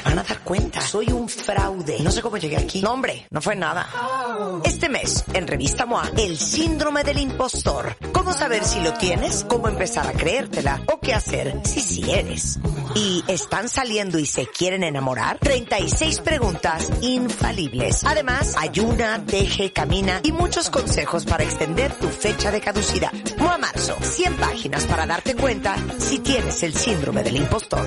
se van a dar cuenta. Soy un fraude. No sé cómo llegué aquí. No, hombre, no fue nada. Este mes, en Revista MOA, el síndrome del impostor. ¿Cómo saber si lo tienes? ¿Cómo empezar a creértela? ¿O qué hacer si sí eres? ¿Y están saliendo y se quieren enamorar? 36 preguntas infalibles. Además, ayuna, deje, camina y muchos consejos para extender tu fecha de caducidad. MOA Marzo, 100 páginas para darte cuenta si tienes el síndrome del impostor.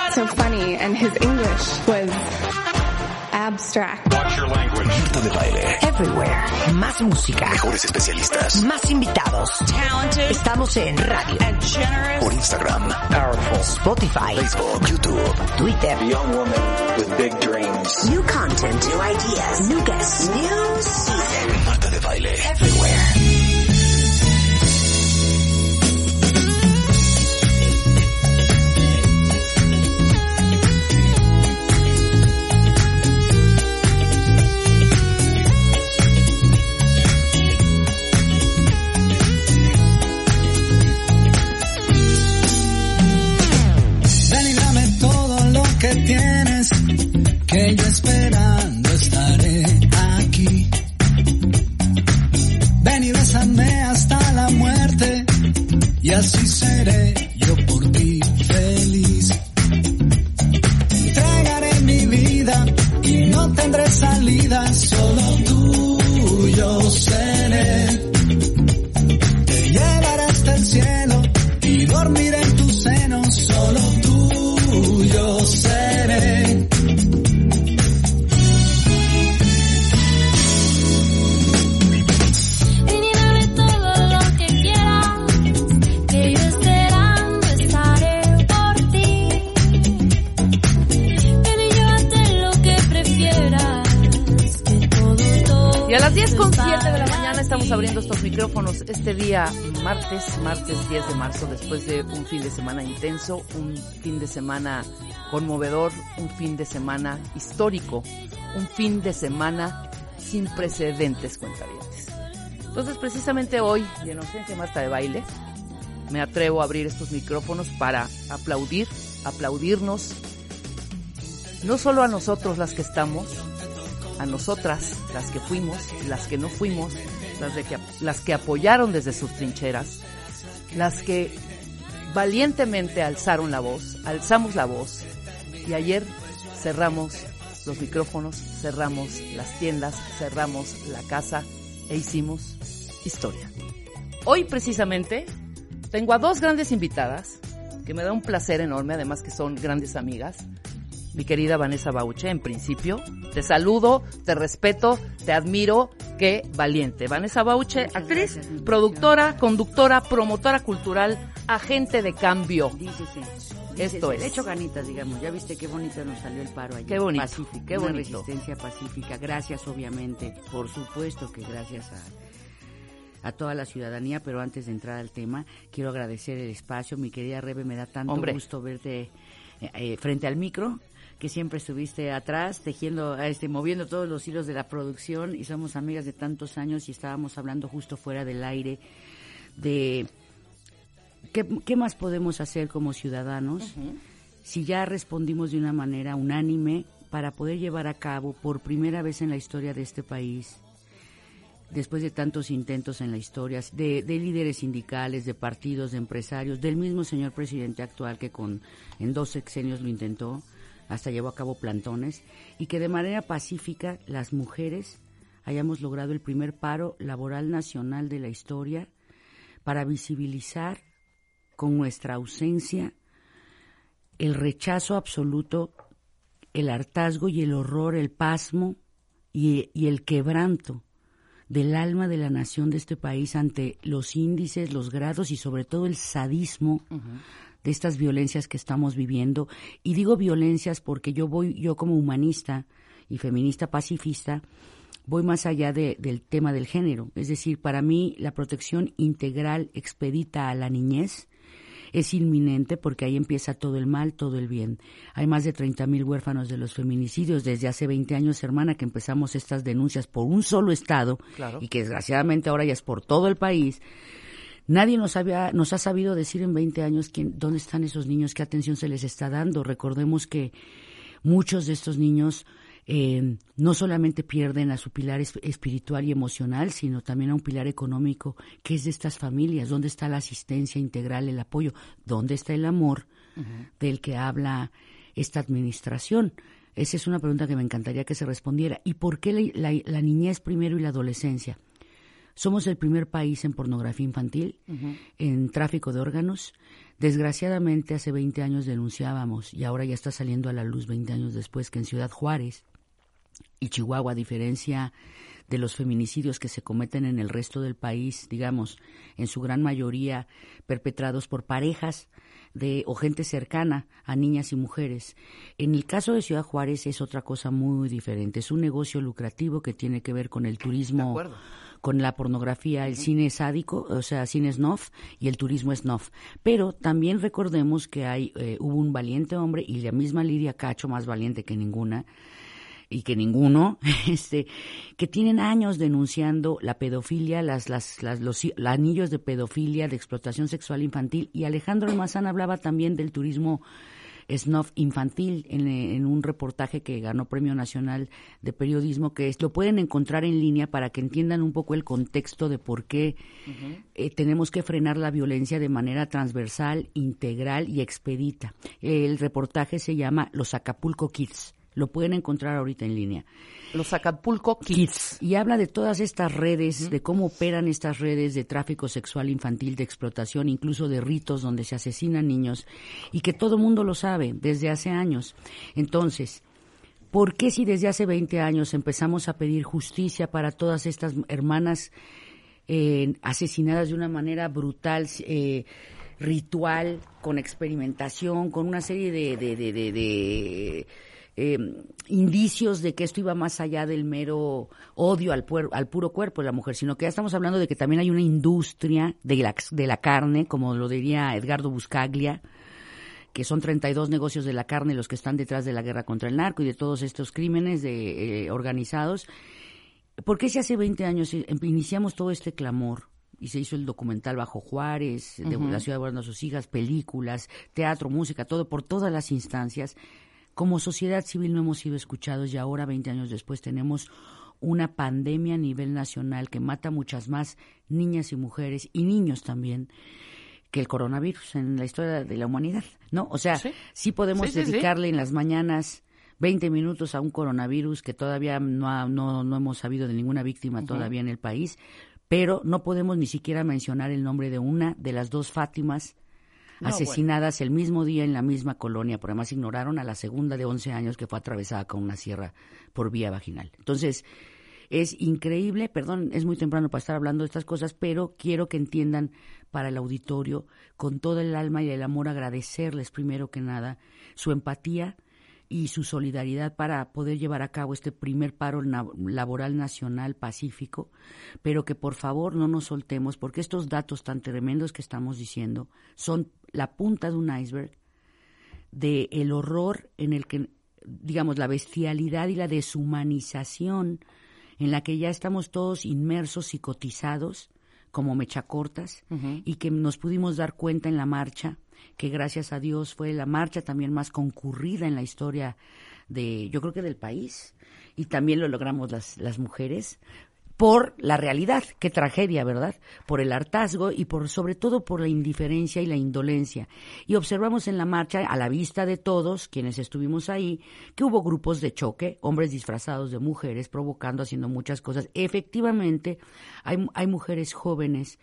So funny. And his English was abstract. Marta de Baile. Everywhere. Más música. Mejores especialistas. Más invitados. Estamos en radio, Por Instagram, Powerful. Spotify, Facebook, YouTube. Twitter. Young woman with big dreams. New content, new ideas, new guests, new season. Marta de Baile. Everywhere. Martes, martes 10 de marzo, después de un fin de semana intenso, un fin de semana conmovedor, un fin de semana histórico, un fin de semana sin precedentes, cuentavientes. Entonces, precisamente hoy, de Marta de Baile, me atrevo a abrir estos micrófonos para aplaudir, aplaudirnos, no solo a nosotros las que estamos, a nosotras, las que fuimos, las que no fuimos, las, que, que apoyaron desde sus trincheras, las que valientemente alzaron la voz, alzamos la voz y ayer cerramos los micrófonos, cerramos las tiendas, cerramos la casa e hicimos historia. Hoy precisamente tengo a dos grandes invitadas que me da un placer enorme, además que son grandes amigas mi querida Vanessa Bauche, en principio. Te saludo, te respeto, te admiro, qué valiente. Vanessa Bauche, actriz, productora, conductora, promotora cultural, agente de cambio. Dícese. Esto Dícese. es. Le echo ganitas, digamos. Ya viste qué bonito nos salió el paro ayer. Qué bonito, Pacífico, qué una bonito. resistencia pacífica. Gracias, obviamente. Por supuesto que gracias a, a toda la ciudadanía. Pero antes de entrar al tema, quiero agradecer el espacio. Mi querida Rebe, me da tanto Hombre. gusto verte eh, eh, frente al micro que siempre estuviste atrás, tejiendo, este, moviendo todos los hilos de la producción y somos amigas de tantos años y estábamos hablando justo fuera del aire de qué, qué más podemos hacer como ciudadanos si ya respondimos de una manera unánime para poder llevar a cabo por primera vez en la historia de este país, después de tantos intentos en la historia, de, de líderes sindicales, de partidos, de empresarios, del mismo señor presidente actual que con en dos sexenios lo intentó, hasta llevó a cabo plantones, y que de manera pacífica las mujeres hayamos logrado el primer paro laboral nacional de la historia para visibilizar con nuestra ausencia el rechazo absoluto, el hartazgo y el horror, el pasmo y, el quebranto del alma de la nación de este país ante los índices, los grados y sobre todo el sadismo de estas violencias que estamos viviendo. Y digo violencias porque yo voy, yo como humanista y feminista pacifista, voy más allá de- del tema del género. Es decir, para mí la protección integral expedita a la niñez es inminente porque ahí empieza todo el mal, todo el bien. Hay más de 30 mil huérfanos de los feminicidios desde hace 20 años, hermana, que empezamos estas denuncias por un solo estado Claro. y que desgraciadamente ahora ya es por todo el país. Nadie nos, había, nos ha sabido decir en 20 años quién, dónde están esos niños, qué atención se les está dando. Recordemos que muchos de estos niños eh, no solamente pierden a su pilar es- espiritual y emocional, sino también a un pilar económico que es de estas familias. ¿Dónde está la asistencia integral, el apoyo? ¿Dónde está el amor del que habla esta administración? Esa es una pregunta que me encantaría que se respondiera. ¿Y por qué la, la- la niñez primero y la adolescencia? Somos el primer país en pornografía infantil, en tráfico de órganos. Desgraciadamente, hace 20 años denunciábamos, y ahora ya está saliendo a la luz 20 años después, que en Ciudad Juárez y Chihuahua, a diferencia de los feminicidios que se cometen en el resto del país, digamos, en su gran mayoría perpetrados por parejas de o gente cercana a niñas y mujeres. En el caso de Ciudad Juárez es otra cosa muy diferente. Es un negocio lucrativo que tiene que ver con el turismo, con la pornografía, el cine sádico, o sea, cine snuff y el turismo snuff. Pero también recordemos que hay eh, hubo un valiente hombre y la misma Lidia Cacho, más valiente que ninguna, y que ninguno, este, que tienen años denunciando la pedofilia, las, las, las, los anillos de pedofilia, de explotación sexual infantil, y Alejandro Almazán hablaba también del turismo snuff infantil en, en un reportaje que ganó Premio Nacional de Periodismo, que es, lo pueden encontrar en línea para que entiendan un poco el contexto de por qué eh, tenemos que frenar la violencia de manera transversal, integral y expedita. El reportaje se llama Los Acapulco Kids. Lo pueden encontrar ahorita en línea. Los Acapulco Kids. Y habla de todas estas redes, de cómo operan estas redes de tráfico sexual infantil, de explotación, incluso de ritos donde se asesinan niños, y que todo mundo lo sabe desde hace años. Entonces, ¿por qué si desde hace 20 años empezamos a pedir justicia para todas estas hermanas eh, asesinadas de una manera brutal, eh, ritual, con experimentación, con una serie de, de, de, de- de, eh, indicios de que esto iba más allá del mero odio al, puer- al puro cuerpo de la mujer, sino que ya estamos hablando de que también hay una industria de la, de la carne, como lo diría Edgardo Buscaglia, que son 32 negocios de la carne los que están detrás de la guerra contra el narco y de todos estos crímenes de, eh, organizados. ¿Por qué si hace 20 años eh, iniciamos todo este clamor? Y se hizo el documental Bajo Juárez, de la ciudad de Guardando a sus hijas, películas, teatro, música, todo, por todas las instancias. Como sociedad civil no hemos sido escuchados y ahora, 20 años después, tenemos una pandemia a nivel nacional que mata a muchas más niñas y mujeres y niños también que el coronavirus en la historia de la humanidad, ¿no? O sea, sí, podemos Sí, sí, sí. dedicarle en las mañanas 20 minutos a un coronavirus que todavía no, ha- no, no hemos sabido de ninguna víctima todavía en el país, pero no podemos ni siquiera mencionar el nombre de una de las dos Fátimas Asesinadas el mismo día en la misma colonia, por además ignoraron a la segunda de 11 años que fue atravesada con una sierra por vía vaginal. Entonces, es increíble, perdón, es muy temprano para estar hablando de estas cosas, pero quiero que entiendan para el auditorio, con todo el alma y el amor, agradecerles primero que nada su empatía y su solidaridad para poder llevar a cabo este primer paro laboral nacional pacífico, pero que por favor no nos soltemos, porque estos datos tan tremendos que estamos diciendo son la punta de un iceberg de el horror en el que, digamos, la bestialidad y la deshumanización en la que ya estamos todos inmersos, psicotizados, como mechacortas, y que nos pudimos dar cuenta en la marcha, que gracias a Dios fue la marcha también más concurrida en la historia de, yo creo que del país, y también lo logramos las, las mujeres, por la realidad, qué tragedia, ¿verdad? Por el hartazgo y por sobre todo por la indiferencia y la indolencia. Y observamos en la marcha, a la vista de todos quienes estuvimos ahí, que hubo grupos de choque, hombres disfrazados de mujeres, provocando, haciendo muchas cosas. Efectivamente, hay, hay mujeres jóvenes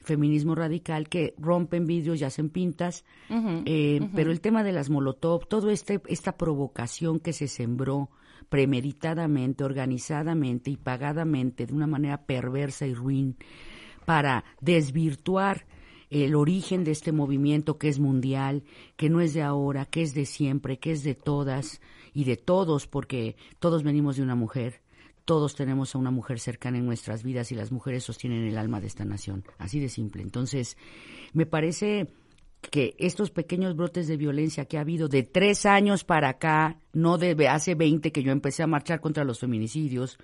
feminismo radical que rompen vidrios y hacen pintas, eh, pero el tema de las molotov, todo este esta provocación que se sembró premeditadamente, organizadamente y pagadamente de una manera perversa y ruin para desvirtuar el origen de este movimiento que es mundial, que no es de ahora, que es de siempre, que es de todas y de todos, porque todos venimos de una mujer, todos tenemos a una mujer cercana en nuestras vidas y las mujeres sostienen el alma de esta nación. Así de simple. Entonces, me parece que estos pequeños brotes de violencia que ha habido de tres años para acá, no de hace 20 que yo empecé a marchar contra los feminicidios,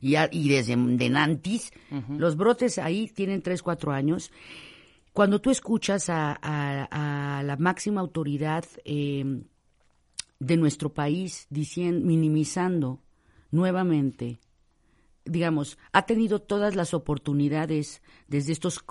y, a- y desde de Nantis, los brotes ahí tienen tres, cuatro años. Cuando tú escuchas a, a- a la máxima autoridad eh, de nuestro país diciendo, minimizando nuevamente, digamos, ha tenido todas las oportunidades desde estos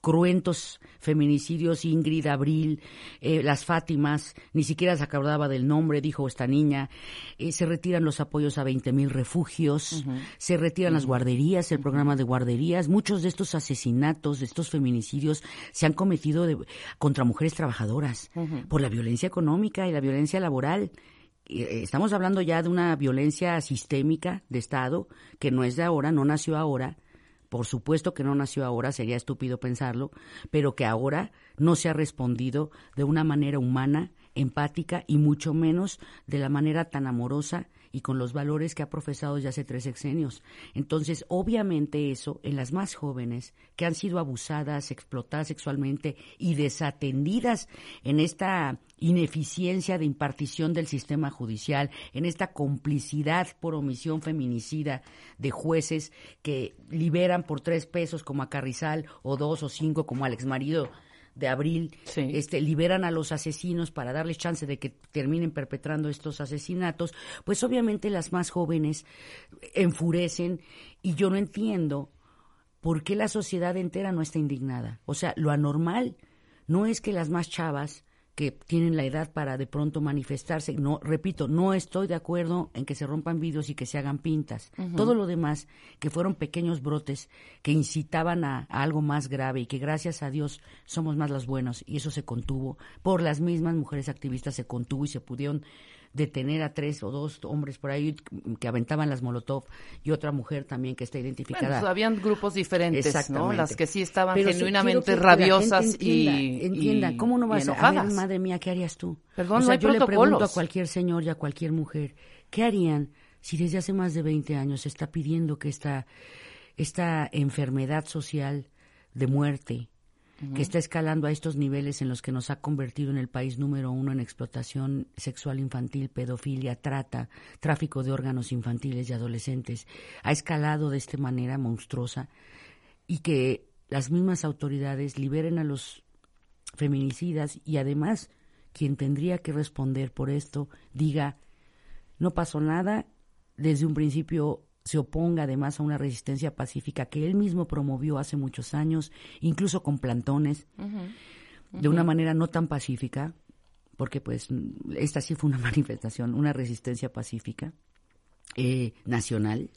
cruentos feminicidios, Ingrid, Abril, eh, las Fátimas, ni siquiera se acordaba del nombre, dijo esta niña, eh, se retiran los apoyos a 20 mil refugios, se retiran las guarderías, el programa de guarderías, muchos de estos asesinatos, de estos feminicidios se han cometido de- contra mujeres trabajadoras por la violencia económica y la violencia laboral. Eh, Estamos hablando ya de una violencia sistémica de Estado que no es de ahora, no nació ahora. Por supuesto que no nació ahora, sería estúpido pensarlo, pero que ahora no se ha respondido de una manera humana, empática y mucho menos de la manera tan amorosa y con los valores que ha profesado ya hace tres sexenios. Entonces, obviamente eso en las más jóvenes que han sido abusadas, explotadas sexualmente y desatendidas en esta ineficiencia de impartición del sistema judicial, en esta complicidad por omisión feminicida de jueces que liberan por tres pesos como a Carrizal o dos o cinco como al exmarido de abril, este, liberan a los asesinos para darles chance de que terminen perpetrando estos asesinatos, pues obviamente las más jóvenes enfurecen y yo no entiendo por qué la sociedad entera no está indignada. O sea, lo anormal no es que las más chavas que tienen la edad para de pronto manifestarse, no, repito, no estoy de acuerdo en que se rompan vidrios y que se hagan pintas. Todo lo demás, que fueron pequeños brotes que incitaban a, a algo más grave y que gracias a Dios somos más los buenos y eso se contuvo, por las mismas mujeres activistas se contuvo y se pudieron detener a tres o dos hombres por ahí que aventaban las molotov y otra mujer también que está identificada. Bueno, pues, habían grupos diferentes, ¿no? Las que sí estaban Pero genuinamente rabiosas entienda, y entienda, ¿cómo no vas a, ver, madre mía, qué harías tú? Perdón, o no sea, hay yo le pregunto a cualquier señor y a cualquier mujer, ¿qué harían si desde hace más de 20 años se está pidiendo que esta esta enfermedad social de muerte Que está escalando a estos niveles en los que nos ha convertido en el país número uno en explotación sexual infantil, pedofilia, trata, tráfico de órganos infantiles y adolescentes, ha escalado de esta manera monstruosa y que las mismas autoridades liberen a los feminicidas y además quien tendría que responder por esto diga no pasó nada, desde un principio se oponga además a una resistencia pacífica que él mismo promovió hace muchos años, incluso con plantones, de una manera no tan pacífica, porque pues esta sí fue una manifestación, una resistencia pacífica eh, nacional,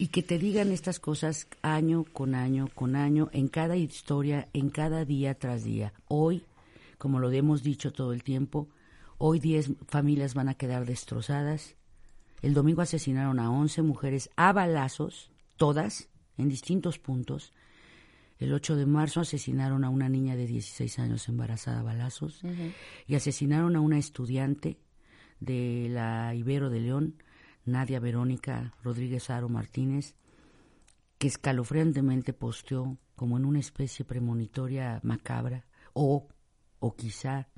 y que te digan estas cosas año con año con año, en cada historia, en cada día tras día. Hoy, como lo hemos dicho todo el tiempo, hoy 10 familias van a quedar destrozadas. El domingo asesinaron a 11 mujeres a balazos, todas, en distintos puntos. El 8 de marzo asesinaron a una niña de 16 años embarazada a balazos y asesinaron a una estudiante de la Ibero de León, Nadia Verónica Rodríguez Aro Martínez, que escalofriantemente posteó como en una especie premonitoria macabra, o, o quizá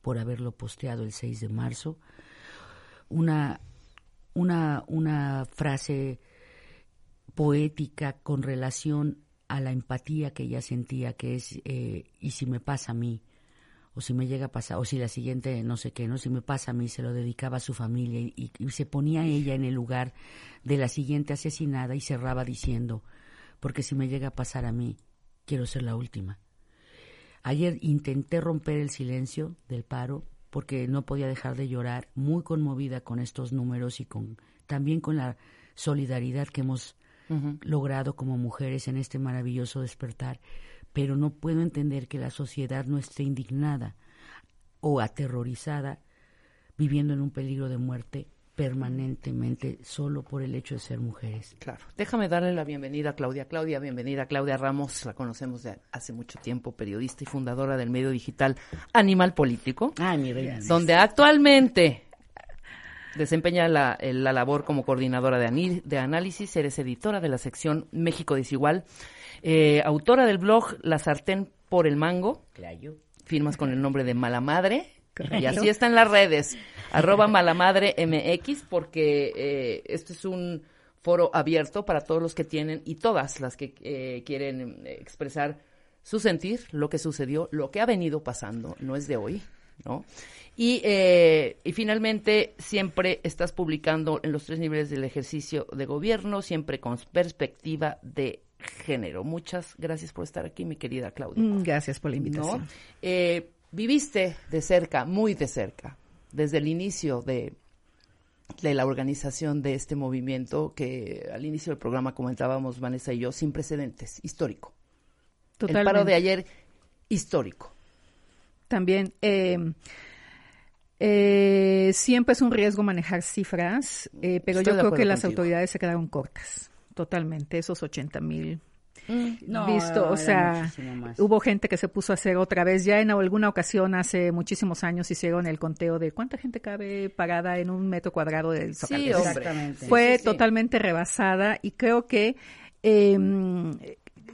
por haberlo posteado el 6 de marzo, una, una, una frase poética con relación a la empatía que ella sentía, que es, eh, y si me pasa a mí, o si me llega a pasar, o si la siguiente no sé qué, ¿no? Si me pasa a mí, se lo dedicaba a su familia y, y- se ponía ella en el lugar de la siguiente asesinada y cerraba diciendo, porque si me llega a pasar a mí, quiero ser la última. Ayer intenté romper el silencio del paro porque no podía dejar de llorar, muy conmovida con estos números y con también con la solidaridad que hemos logrado como mujeres en este maravilloso despertar, pero no puedo entender que la sociedad no esté indignada o aterrorizada viviendo en un peligro de muerte permanentemente solo por el hecho de ser mujeres. Claro. Déjame darle la bienvenida a Claudia. Claudia, bienvenida. Claudia Ramos, la conocemos de hace mucho tiempo, periodista y fundadora del medio digital Animal Político, Ay, mi reina. donde actualmente desempeña la, eh, la labor como coordinadora de, ani- de análisis, eres editora de la sección México Desigual, eh, autora del blog La Sartén por el Mango, Claro. firmas con el nombre de Mala Madre. Y así está en las redes, arroba Malamadre MX, porque eh, este es un foro abierto para todos los que tienen y todas las que eh, quieren eh, expresar su sentir, lo que sucedió, lo que ha venido pasando, no es de hoy, ¿no? Y, eh, y finalmente, siempre estás publicando en los tres niveles del ejercicio de gobierno, siempre con perspectiva de género. Muchas gracias por estar aquí, mi querida Claudia. Mm, Gracias por la invitación. ¿no? Eh, viviste de cerca, muy de cerca, desde el inicio de, de la organización de este movimiento que al inicio del programa comentábamos Vanessa y yo, sin precedentes, histórico. El paro Totalmente. de ayer, histórico. También, eh, eh, siempre es un riesgo manejar cifras, eh, pero Estoy yo creo que las contigo. autoridades se quedaron cortas, totalmente, esos 80 mil. No, visto, o sea, hubo gente que se puso a hacer otra vez. Ya en alguna ocasión, hace muchísimos años, hicieron el conteo de cuánta gente cabe parada en un metro cuadrado del Zócalo. Sí. Exactamente. Fue Sí, sí. totalmente rebasada y creo que eh,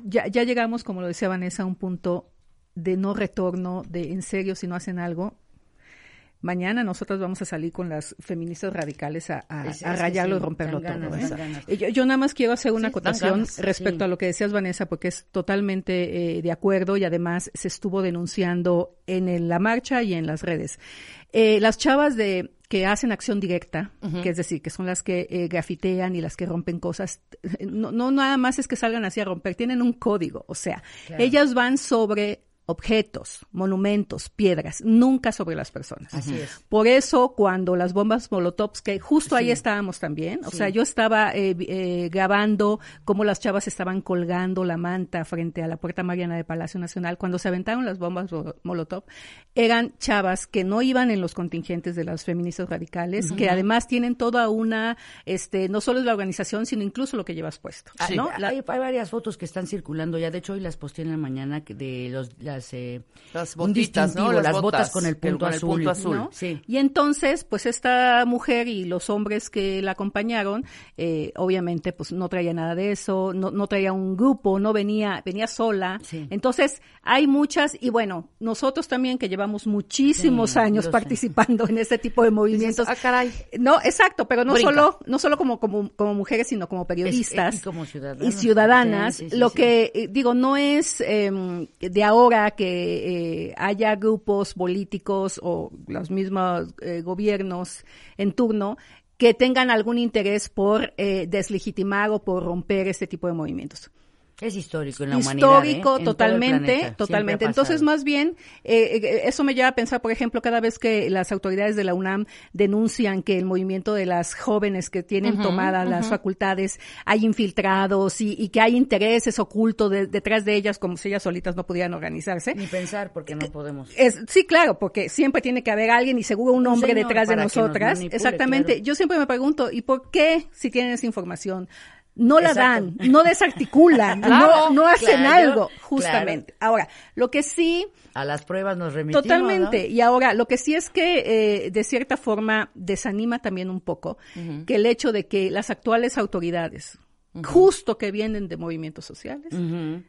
ya, ya llegamos, como lo decía Vanessa, a un punto de no retorno, de en serio, si no hacen algo. Mañana nosotros vamos a salir con las feministas radicales a, a- Es- a es rayarlo sí, y romperlo todo. ganas, ¿eh? Yo, yo nada más quiero hacer una Sí, acotación ganas, respecto sí. a lo que decías, Vanessa, porque es totalmente eh, de acuerdo y además se estuvo denunciando en el- la marcha y en las redes. Eh, las chavas de que hacen acción directa, que es decir, que son las que eh, grafitean y las que rompen cosas, no, no nada más es que salgan así a romper, tienen un código, o sea, Claro. ellas van sobre objetos, monumentos, piedras, nunca sobre las personas. Así es. Por eso, cuando las bombas Molotovs, que justo ahí estábamos también, o Sí. sea, yo estaba eh, eh, grabando cómo las chavas estaban colgando la manta frente a la puerta Mariana de Palacio Nacional, cuando se aventaron las bombas Mo- Molotov, eran chavas que no iban en los contingentes de las feministas radicales, que además tienen toda una, este, no solo es la organización, sino incluso lo que llevas puesto, Ah, ¿no? hay, La- hay varias fotos que están circulando ya. De hecho, hoy las posté en la mañana de los, las, eh, Las un distintivo, Las las, botas, botas, con el punto con el azul. punto azul. ¿no? Sí. Y entonces, pues esta mujer y los hombres que la acompañaron, eh, obviamente, pues no traía nada de eso, no, no traía un grupo, no venía, venía sola. Sí. Entonces, hay muchas, y bueno, nosotros también que llevamos muchísimos Sí, años sé. participando en este tipo de movimientos. ah, caray. No, exacto, pero no Brinca. solo, no solo como, como, como mujeres, sino como periodistas Es- y como ciudadanos. y ciudadanas. Sí, sí, sí, lo sí. que eh, digo, no es eh, de ahora que eh, haya grupos políticos o los mismos eh, gobiernos en turno que tengan algún interés por eh, deslegitimar o por romper este tipo de movimientos Es histórico en la humanidad. ¿eh? histórico En todo el totalmente, totalmente. Entonces, más bien, eh, eh, eso me lleva a pensar, por ejemplo, cada vez que las autoridades de la UNAM denuncian que el movimiento de las jóvenes que tienen tomadas las facultades hay infiltrados y, y que hay intereses ocultos de- detrás de ellas, como si ellas solitas no pudieran organizarse. Ni pensar porque no podemos. Es, sí, claro, porque siempre tiene que haber alguien y seguro un Un hombre detrás de que nos nosotras. manipule, Exactamente. claro. Yo siempre me pregunto, ¿y por qué si tienen esa información? No la Exacto. dan, no desarticulan, Claro, no, no hacen claro, algo, justamente. Ahora, lo que sí, A las pruebas nos remitimos. totalmente, ¿no? y ahora, lo que sí es que eh, de cierta forma desanima también un poco que el hecho de que las actuales autoridades, justo que vienen de movimientos sociales,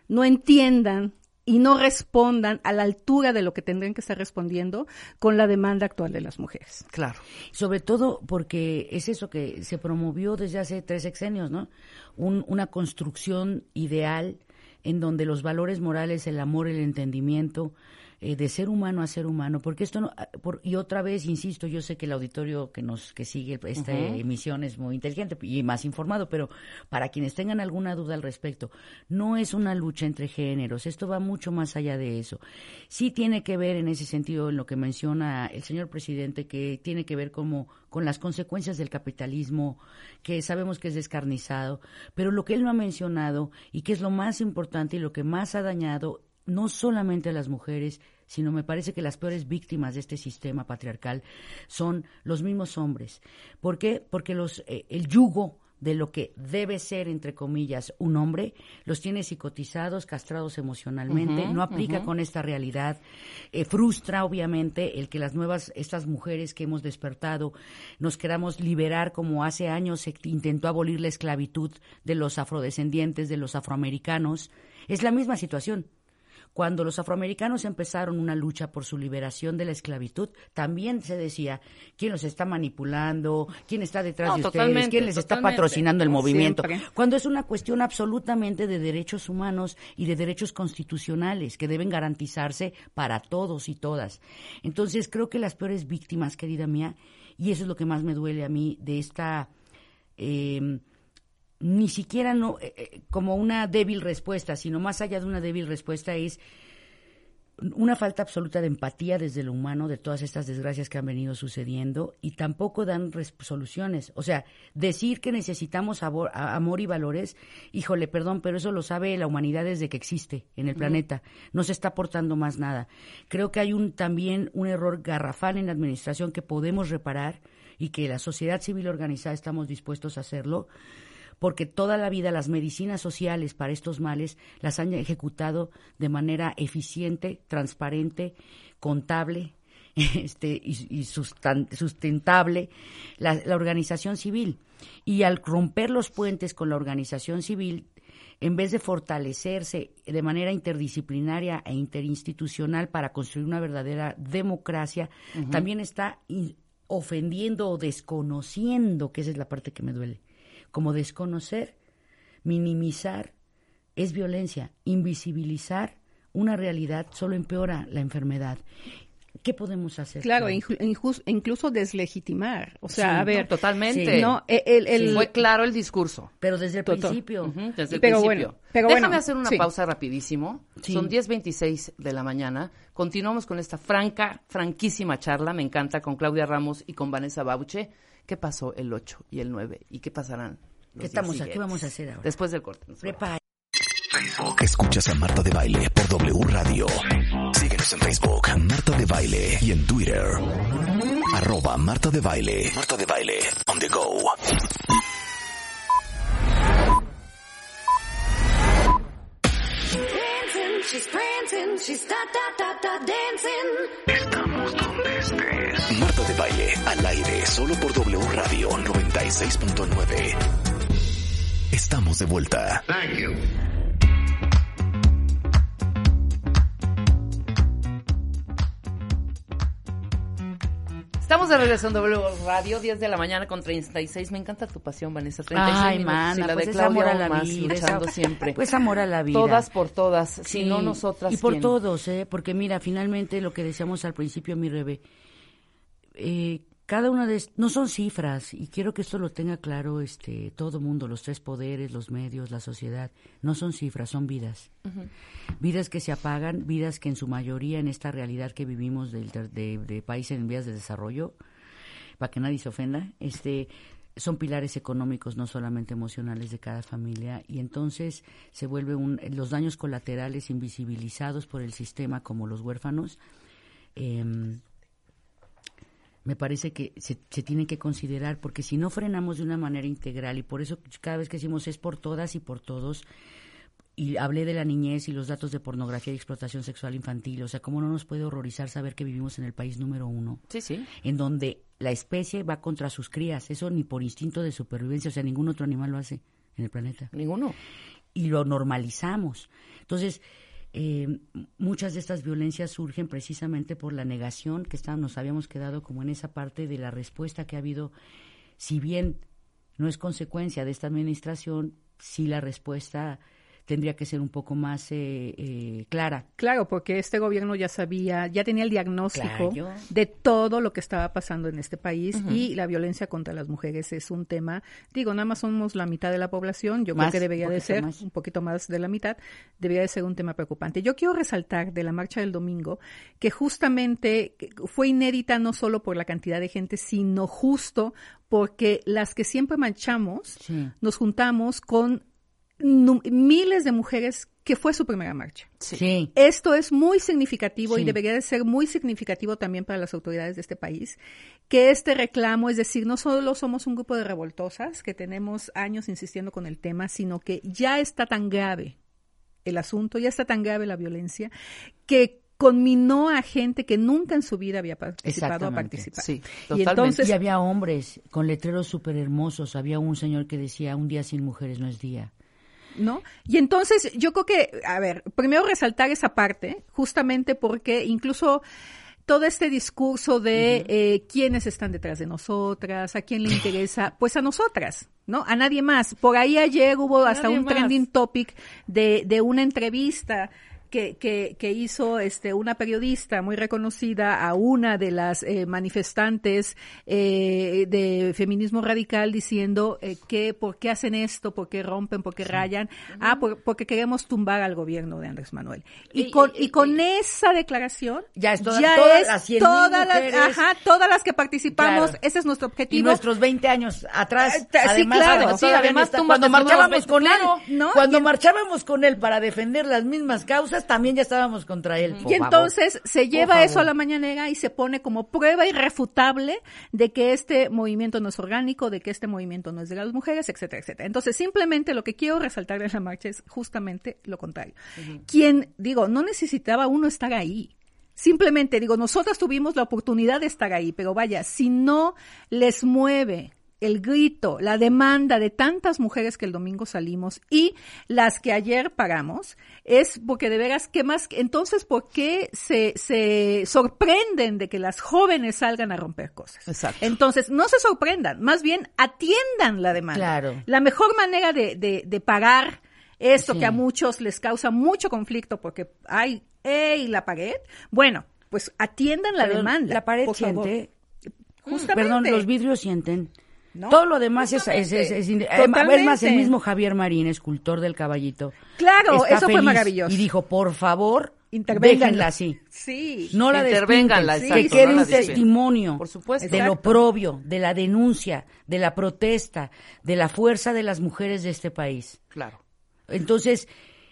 no entiendan y no respondan a la altura de lo que tendrían que estar respondiendo con la demanda actual de las mujeres. Claro. Sobre todo porque es eso que se promovió desde hace tres sexenios, ¿no? Un- una construcción ideal en donde los valores morales, el amor, el entendimiento, eh, de ser humano a ser humano, porque esto no, ah, por- y otra vez, insisto, yo sé que el auditorio que nos, que sigue esta emisión es muy inteligente y más informado, pero para quienes tengan alguna duda al respecto, no es una lucha entre géneros, esto va mucho más allá de eso. Sí tiene que ver en ese sentido en lo que menciona el señor presidente, que tiene que ver como con las consecuencias del capitalismo, que sabemos que es descarnizado, pero lo que él no ha mencionado y que es lo más importante y lo que más ha dañado no solamente a las mujeres, sino me parece que las peores víctimas de este sistema patriarcal son los mismos hombres. ¿Por qué? Porque los, eh, el yugo de lo que debe ser, entre comillas, un hombre, los tiene psicotizados, castrados emocionalmente, no aplica con esta realidad, eh, frustra obviamente el que las nuevas, estas mujeres que hemos despertado, nos queramos liberar como hace años se intentó abolir la esclavitud de los afrodescendientes, de los afroamericanos, es la misma situación. Cuando los afroamericanos empezaron una lucha por su liberación de la esclavitud, también se decía quién los está manipulando, quién está detrás No, de ustedes, quién les está patrocinando el movimiento. Siempre. Cuando es una cuestión absolutamente de derechos humanos y de derechos constitucionales que deben garantizarse para todos y todas. Entonces, creo que las peores víctimas, querida mía, y eso es lo que más me duele a mí de esta eh, ni siquiera no eh, eh, como una débil respuesta, sino más allá de una débil respuesta es una falta absoluta de empatía desde lo humano de todas estas desgracias que han venido sucediendo y tampoco dan soluciones. O sea, decir que necesitamos amor y valores, híjole, perdón, pero eso lo sabe la humanidad desde que existe en el planeta. No se está aportando más nada. Creo que hay un también un error garrafal en la administración que podemos reparar y que la sociedad civil organizada estamos dispuestos a hacerlo porque toda la vida las medicinas sociales para estos males las han ejecutado de manera eficiente, transparente, contable este, y, sustentable la, la organización civil. Y al romper los puentes con la organización civil, en vez de fortalecerse de manera interdisciplinaria e interinstitucional para construir una verdadera democracia, también está ofendiendo o desconociendo, que esa es la parte que me duele, como desconocer, minimizar, es violencia, invisibilizar una realidad solo empeora la enfermedad. ¿Qué podemos hacer? Claro, Clau? inju- injus- incluso deslegitimar. O sea, Sí, a ver. No, totalmente. No, el, el- Fue claro el discurso. Pero desde el Total. principio. Desde el Pero principio. bueno, pero Déjame bueno, hacer una sí. pausa rapidísimo. Sí. Son 10.26 de la mañana. Continuamos con esta franca, franquísima charla. Me encanta con Claudia Ramos y con Vanessa Bauche. ¿Qué pasó el 8 y el 9? ¿Y qué pasarán? los ¿Qué estamos días aquí? ¿Qué vamos a hacer ahora? Después del corte. Prepara. Escuchas a Marta de Baile por W Radio. Síguenos en Facebook, Marta de Baile. Y en Twitter, arroba Marta de Baile. Marta de Baile, on the go. She's prancing, she's da da da da dancing. Estamos donde estés. Marta de Baile, al aire, solo por W Radio 96.9. Estamos de vuelta. Estamos de regreso en W Radio, 10 de la mañana con 36. Me encanta tu pasión, Vanessa. 36 Ay, minutos. mana, y la pues de Claudia amor a la más, vida. luchando siempre. Pues amor a la vida. Todas por todas. Si Sí. no nosotras, Y por ¿quién? todos, ¿eh? Porque mira, finalmente lo que decíamos al principio, mi Rebe, eh, cada una de no son cifras y quiero que esto lo tenga claro este todo mundo, los tres poderes, los medios, la sociedad, no son cifras, son vidas. Vidas que se apagan, vidas que en su mayoría en esta realidad que vivimos del de, de países en vías de desarrollo, para que nadie se ofenda, este son pilares económicos, no solamente emocionales de cada familia, y entonces se vuelve un, los daños colaterales invisibilizados por el sistema, como los huérfanos, em, me parece que se, se tiene que considerar, porque si no frenamos de una manera integral, y por eso cada vez que decimos es por todas y por todos, y hablé de la niñez y los datos de pornografía y explotación sexual infantil, o sea, ¿cómo no nos puede horrorizar saber que vivimos en el país número uno? Sí, sí. En donde la especie va contra sus crías, eso ni por instinto de supervivencia, o sea, ningún otro animal lo hace en el planeta. Ninguno. Y lo normalizamos. Entonces, eh, muchas de estas violencias surgen precisamente por la negación que está, nos habíamos quedado como en esa parte de la respuesta que ha habido, si bien no es consecuencia de esta administración, sí la respuesta tendría que ser un poco más eh, eh, clara. Claro, porque este gobierno ya sabía, ya tenía el diagnóstico Claro. de todo lo que estaba pasando en este país y la violencia contra las mujeres es un tema, digo, nada más somos la mitad de la población, yo Más, creo que debería de ser más. un poquito más de la mitad, debería de ser un tema preocupante. Yo quiero resaltar de la marcha del domingo que justamente fue inédita no solo por la cantidad de gente, sino justo porque las que siempre marchamos Sí. nos juntamos con miles de mujeres que fue su primera marcha. Sí. Esto es muy significativo y debería de ser muy significativo también para las autoridades de este país, que este reclamo, es decir, no solo somos un grupo de revoltosas que tenemos años insistiendo con el tema, sino que ya está tan grave el asunto, ya está tan grave la violencia, que conminó a gente que nunca en su vida había participado a participar. Sí, y entonces, y había hombres con letreros súper hermosos. Había un señor que decía, un día sin mujeres no es día. ¿No? Y entonces yo creo que, a ver, primero resaltar esa parte, justamente porque incluso todo este discurso de eh, quiénes están detrás de nosotras, a quién le interesa, pues a nosotras, ¿no? A nadie más. Por ahí ayer hubo hasta un más. trending topic de, de una entrevista que, que, que hizo este una periodista muy reconocida a una de las eh, manifestantes eh, de feminismo radical diciendo eh, que por qué hacen esto, por qué rompen, por qué rayan, ah, por- porque queremos tumbar al gobierno de Andrés Manuel. Y, Y- con, y- y con esa declaración Ya es toda- ya todas es las 100,000 todas las, ajá, todas las que participamos, Claro. ese es nuestro Y objetivo. nuestros 20 años atrás, Eh, sí, además, claro. cuando Sí, además está- cuando marchábamos con él, ¿no? cuando Y- marchábamos con él para defender las mismas causas, también ya estábamos contra él. Y favor. entonces se lleva eso a la mañanera y se pone como prueba irrefutable de que este movimiento no es orgánico, de que este movimiento no es de las mujeres, etcétera, etcétera. Entonces simplemente lo que quiero resaltar de la marcha es justamente lo contrario. Quien, digo, no necesitaba uno estar ahí. Simplemente, digo, nosotras tuvimos la oportunidad de estar ahí, pero vaya, si no les mueve el grito, la demanda de tantas mujeres que el domingo salimos y las que ayer pagamos, es porque de veras, ¿qué más? Entonces, ¿por qué se, se sorprenden de que las jóvenes salgan a romper cosas? Exacto. Entonces, no se sorprendan, más bien atiendan la demanda. Claro. La mejor manera de, de, de pagar esto Sí. que a muchos les causa mucho conflicto porque hay, ¡ey! la pared. Bueno, pues atiendan la demanda. La pared siente. Justamente. Perdón, los vidrios sienten. ¿No? Todo lo demás es, es, es, es, inde- es más, el mismo Javier Marín, escultor del caballito. Claro, eso fue maravilloso. Y dijo, por favor, déjenla así. Sí. No la Intervénganla, despinten, exacto, que quede no la un testimonio Por supuesto. de lo Exacto. propio, de la denuncia, de la protesta, de la fuerza de las mujeres de este país. Claro. Entonces,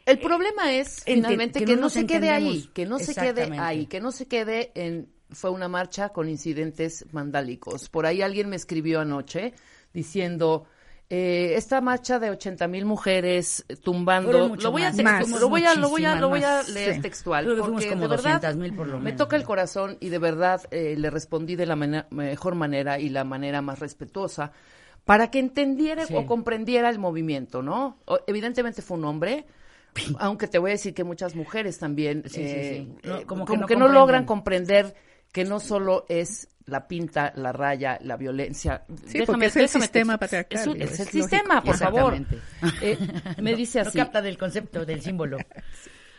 El problema es Ente- finalmente que que, no no, nos se quede ahí, que no se quede ahí, que no se quede en fue una marcha con incidentes vandálicos. Por ahí alguien me escribió anoche diciendo eh, esta marcha de 80 mil mujeres tumbando lo voy a más. textu- Más, lo voy a lo voy a lo voy a muchísimas leer Sí. textual porque como de verdad 200,000 por lo me toca el corazón y de verdad eh, le respondí de la mejor manera y la manera más respetuosa para que entendiera Sí. o comprendiera el movimiento, ¿no? O- evidentemente fue un hombre, aunque te voy a decir que muchas mujeres también Sí, eh. No, eh, como como, que que, no logran comprender que no solo es la pinta, la raya, la violencia. Sí, porque es el sistema te- patriarcal, Es, un- es es el lógico. sistema, por favor. Eh, me dice no así. capta del concepto, del símbolo.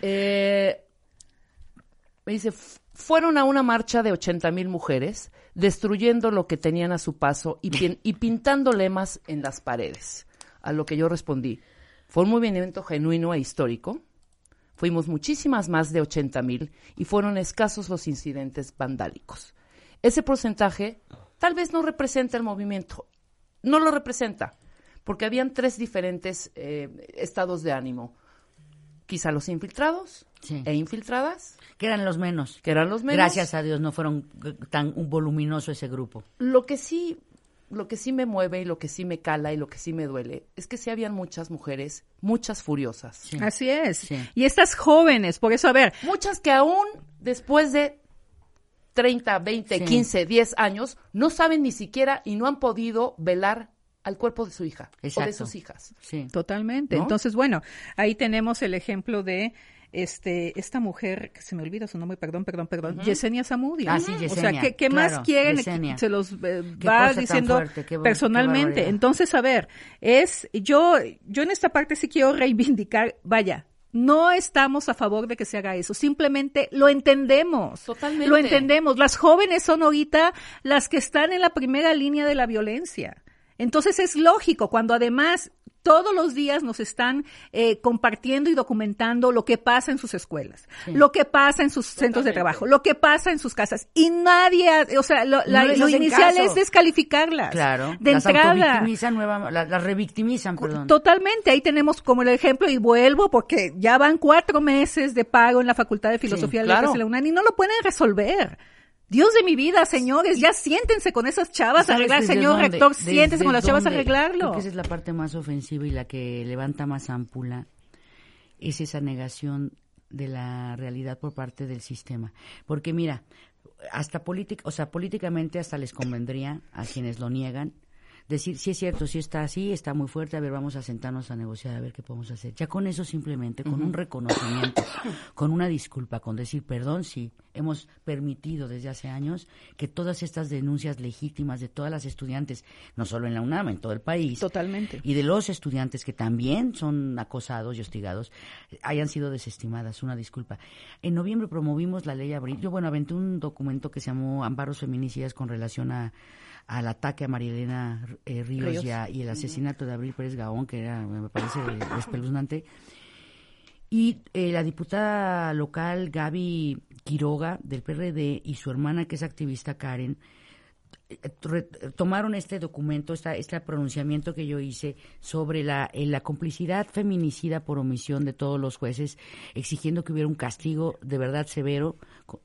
Eh, me dice, "Fu- fueron a una marcha de 80 mil mujeres, destruyendo lo que tenían a su paso y, pin- y pintando lemas en las paredes. A lo que yo respondí, fue un movimiento genuino e histórico. Fuimos muchísimas más de 80 mil y fueron escasos los incidentes vandálicos. Ese porcentaje tal vez no representa el movimiento, no lo representa, porque habían tres diferentes eh, estados de ánimo. Quizá los infiltrados Sí. e infiltradas, Que eran los menos. que eran los menos. Gracias a Dios no fueron tan voluminoso ese grupo. Lo que sí, lo que sí me mueve y lo que sí me cala y lo que sí me duele es que sí habían muchas mujeres, muchas furiosas. Sí. Así es. Sí. Y estas jóvenes, por eso, a ver, Muchas que aún después de 30, 20, Sí. 15, 10 años no saben ni siquiera y no han podido velar al cuerpo de su hija o de Exacto. sus hijas. Sí. Totalmente. ¿No? Entonces, bueno, ahí tenemos el ejemplo de este, esta mujer, que se me olvida su nombre, perdón, perdón, perdón, Yesenia Zamudio. Ah, sí, O Yesenia, sea, ¿qué, qué claro, más quieren? Yesenia. Se los eh, va diciendo fuerte, qué bo- qué personalmente. Entonces, a ver, es, yo, yo en esta parte sí quiero reivindicar, vaya, no estamos a favor de que se haga eso, simplemente lo entendemos. Totalmente. Lo entendemos. Las jóvenes son ahorita las que están en la primera línea de la violencia. Entonces es lógico cuando además todos los días nos están eh, compartiendo y documentando lo que pasa en sus escuelas, lo que pasa en sus centros de trabajo, lo que pasa en sus casas. Y nadie, o sea, lo, No lo inicial caso. es descalificarlas. Claro. De las entrada. autovictimizan nueva, la- las revictimizan, perdón. Totalmente, ahí tenemos como el ejemplo y vuelvo porque ya van cuatro meses de pago en la Facultad de Filosofía Sí, claro. de la UNAM y no lo pueden resolver. Dios de mi vida, señores, ya siéntense con esas chavas a ¿Sabes arreglar, señor dónde? rector, Desde siéntense con las chavas a arreglarlo. Creo que esa es la parte más ofensiva y la que levanta más ámpula. Es esa negación de la realidad por parte del sistema. Porque mira, hasta política, o sea, políticamente hasta les convendría a quienes lo niegan decir, sí es cierto, sí está así, está muy fuerte, a ver, vamos a sentarnos a negociar, a ver qué podemos hacer. Ya con eso simplemente, con un reconocimiento, con una disculpa, con decir, perdón, sí, hemos permitido desde hace años que todas estas denuncias legítimas de todas las estudiantes, no solo en la UNAM, en todo el país, Totalmente. y de los estudiantes que también son acosados y hostigados hayan sido desestimadas. Una disculpa. En noviembre promovimos la ley Abril. Yo, bueno, aventé un documento que se llamó Amparos Feminicidas con relación a al ataque a María Elena eh, Ríos, Ríos. Y, a- y el asesinato de Abril Pérez Gaón, que era, me parece espeluznante. Y eh, la diputada local Gaby Quiroga del PRD y su hermana, que es activista Karen, re- tomaron este documento, esta, este pronunciamiento que yo hice sobre la, eh, la complicidad feminicida por omisión de todos los jueces, exigiendo que hubiera un castigo de verdad severo,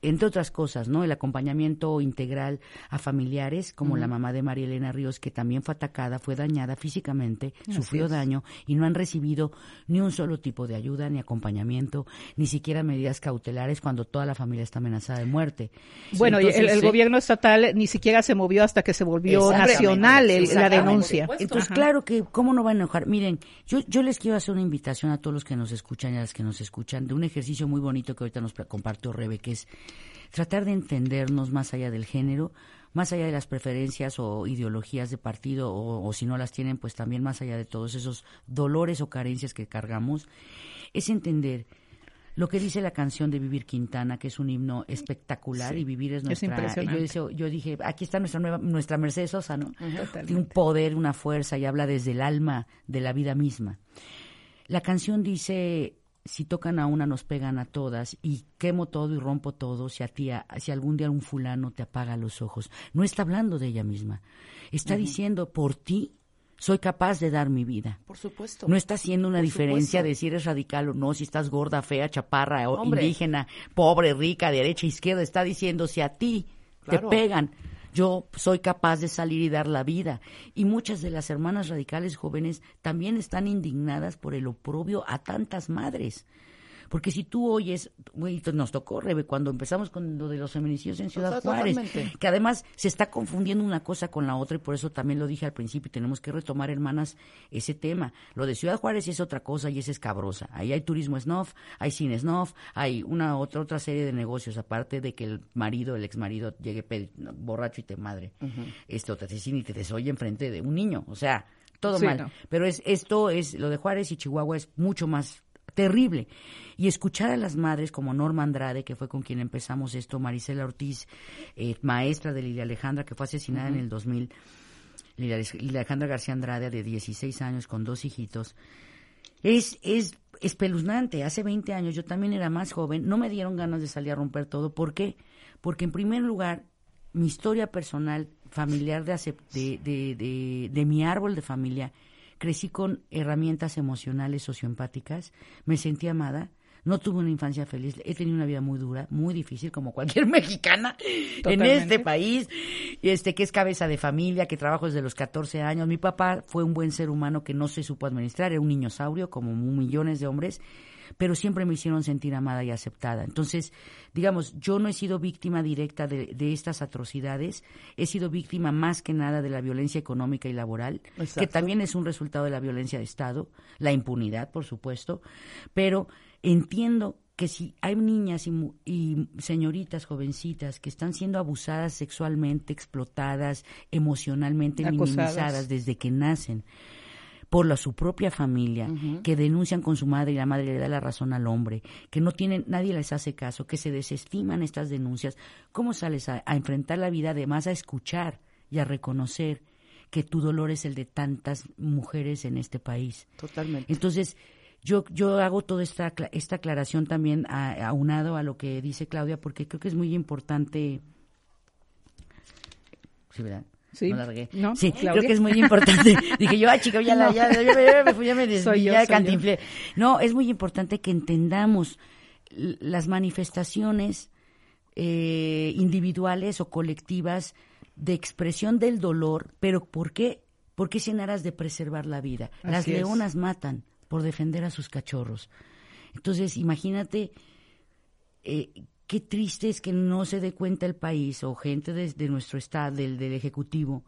entre otras cosas, ¿no? El acompañamiento integral a familiares, como la mamá de María Elena Ríos, que también fue atacada, fue dañada físicamente, sufrió daño y no han recibido ni un solo tipo de ayuda, ni acompañamiento, ni siquiera medidas cautelares cuando toda la familia está amenazada de muerte. Bueno, y el, sí. gobierno estatal ni siquiera se movió hasta que se volvió nacional el- la denuncia. Entonces, Ajá. claro que, ¿cómo no va a enojar? Miren, yo, yo les quiero hacer una invitación a todos los que nos escuchan y a las que nos escuchan de un ejercicio muy bonito que ahorita nos compartió Rebe, que es tratar de entendernos más allá del género, más allá de las preferencias o ideologías de partido, o, o si no las tienen, pues también más allá de todos esos dolores o carencias que cargamos, es entender lo que dice la canción de Vivir Quintana, que es un himno espectacular y vivir es es nuestra... impresionante. yo, deseo- yo dije, aquí está nuestra nueva, nuestra Mercedes Sosa, ¿no? Tiene un poder, una fuerza y habla desde el alma de la vida misma. La canción dice, si tocan a una nos pegan a todas y quemo todo y rompo todo si a ti, a- si algún día un fulano te apaga los ojos. No está hablando de ella misma. Está diciendo, por ti soy capaz de dar mi vida. Por supuesto. No está haciendo una Por diferencia supuesto. de si eres radical o no, si estás gorda, fea, chaparra, Hombre. indígena, pobre, rica, derecha, izquierda. Está diciendo si a ti Claro. te pegan, yo soy capaz de salir y dar la vida. Y muchas de las hermanas radicales jóvenes también están indignadas por el oprobio a tantas madres. Porque si tú oyes, güey, nos tocó, Rebe, cuando empezamos con lo de los feminicidios en Ciudad Juárez, totalmente. que además se está confundiendo una cosa con la otra y por eso también lo dije al principio, tenemos que retomar, hermanas, ese tema. Lo de Ciudad Juárez es otra cosa y es escabrosa. Ahí hay turismo snuff, hay cine snuff, hay una otra otra serie de negocios, aparte de que el marido, el ex marido, llegue borracho y te madre, esto te asesina y te desoye enfrente de un niño. O sea, todo Sí, mal. no. Pero es esto es lo de Juárez y Chihuahua es mucho más terrible. Y escuchar a las madres como Norma Andrade, que fue con quien empezamos esto, Marisela Ortiz, eh, maestra de Lilia Alejandra, que fue asesinada en el 2000, Lilia, Alejandra García Andrade, de 16 años, con dos hijitos, es, es espeluznante. Hace 20 años yo también era más joven, no me dieron ganas de salir a romper todo. ¿Por qué? Porque en primer lugar, mi historia personal, familiar de, de, de, de mi árbol de familia, crecí con herramientas emocionales socioempáticas, me sentí amada, no tuve una infancia feliz, he tenido una vida muy dura, muy difícil, como cualquier mexicana en este país, este que es cabeza de familia, que trabajo desde los 14 años. Mi papá fue un buen ser humano que no se supo administrar, era un niño saurio, como millones de hombres, pero siempre me hicieron sentir amada y aceptada. Entonces, digamos, yo no he sido víctima directa de, de estas atrocidades, he sido víctima más que nada de la violencia económica y laboral, que también es un resultado de la violencia de Estado, la impunidad, por supuesto, pero entiendo que si hay niñas y, y señoritas jovencitas que están siendo abusadas sexualmente, explotadas, emocionalmente Acosadas. minimizadas desde que nacen por la, su propia familia, que denuncian con su madre y la madre le da la razón al hombre, que no tienen, nadie les hace caso, que se desestiman estas denuncias, ¿cómo sales a, a enfrentar la vida además a escuchar y a reconocer que tu dolor es el de tantas mujeres en este país? Totalmente. Entonces, yo, yo hago toda esta, esta aclaración también a- aunado a lo que dice Claudia, porque creo que es muy importante. Sí, ¿verdad? Sí. No sí, Claudia. creo que es muy importante. Dije yo, ah, chica, ya, la, ya, ya, ya me fui, ya me Soy desvié, yo, ya soy yo. cantinflé. No, es muy importante que entendamos las manifestaciones eh, individuales o colectivas de expresión del dolor, pero ¿por qué? Porque es en aras de preservar la vida. Las es. leonas matan por defender a sus cachorros. Entonces, imagínate eh, qué triste es que no se dé cuenta el país o gente de, de nuestro estado, del, del Ejecutivo,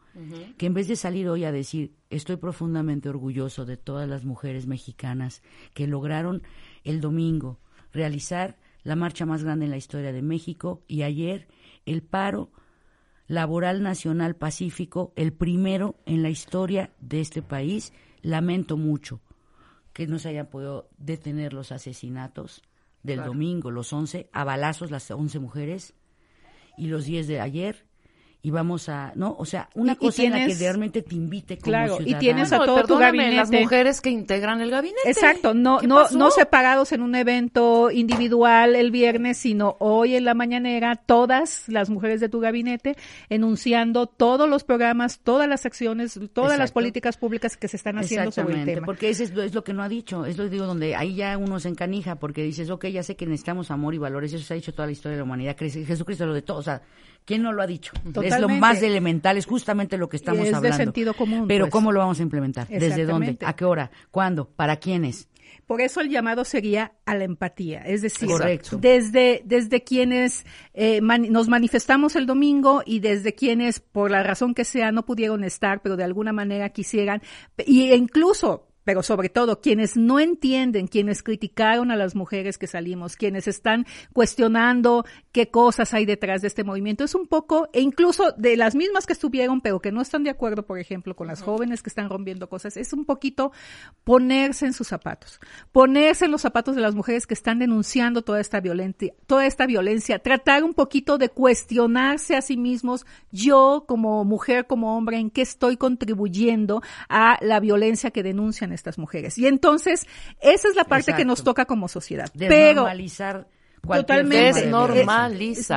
que en vez de salir hoy a decir, estoy profundamente orgulloso de todas las mujeres mexicanas que lograron el domingo realizar la marcha más grande en la historia de México y ayer el paro laboral nacional pacífico, el primero en la historia de este país. Lamento mucho que no se hayan podido detener los asesinatos del Claro. domingo, los 11, a balazos las 11 mujeres y los 10 de ayer. Y vamos a, ¿no? O sea, una Y- y cosa en la que realmente te invite como Claro, y tienes a No, todo tu gabinete. las mujeres que integran el gabinete. Exacto, no, ¿Qué no, pasó? no separados en un evento individual el viernes, sino hoy en la mañanera, todas las mujeres de tu gabinete enunciando todos los programas, todas las acciones, todas las políticas públicas que se están haciendo sobre el tema. porque ese es lo, es lo que no ha dicho, es lo que digo donde ahí ya uno se encanija, porque dices, ok, ya sé que necesitamos amor y valores, eso se ha dicho toda la historia de la humanidad, Jesucristo lo de todo, o sea, ¿quién no lo ha dicho? Es lo más elemental, es justamente lo que estamos Es de hablando. sentido común, Pero pues. ¿cómo lo vamos a implementar? ¿Desde dónde? ¿A qué hora? ¿Cuándo? ¿Para quiénes? Por eso el llamado sería a la empatía, es decir, Correcto. desde desde quienes eh, mani- nos manifestamos el domingo y desde quienes por la razón que sea no pudieron estar, pero de alguna manera quisieran y incluso pero sobre todo quienes no entienden, quienes criticaron a las mujeres que salimos, quienes están cuestionando qué cosas hay detrás de este movimiento, es un poco, e incluso de las mismas que estuvieron, pero que no están de acuerdo, por ejemplo, con las jóvenes que están rompiendo cosas, es un poquito ponerse en sus zapatos, ponerse en los zapatos de las mujeres que están denunciando toda esta violencia, toda esta violencia, tratar un poquito de cuestionarse a sí mismos, yo como mujer, como hombre, en qué estoy contribuyendo a la violencia que denuncian estas mujeres. Y entonces, esa es la parte que nos toca como sociedad. Desnormalizar Totalmente.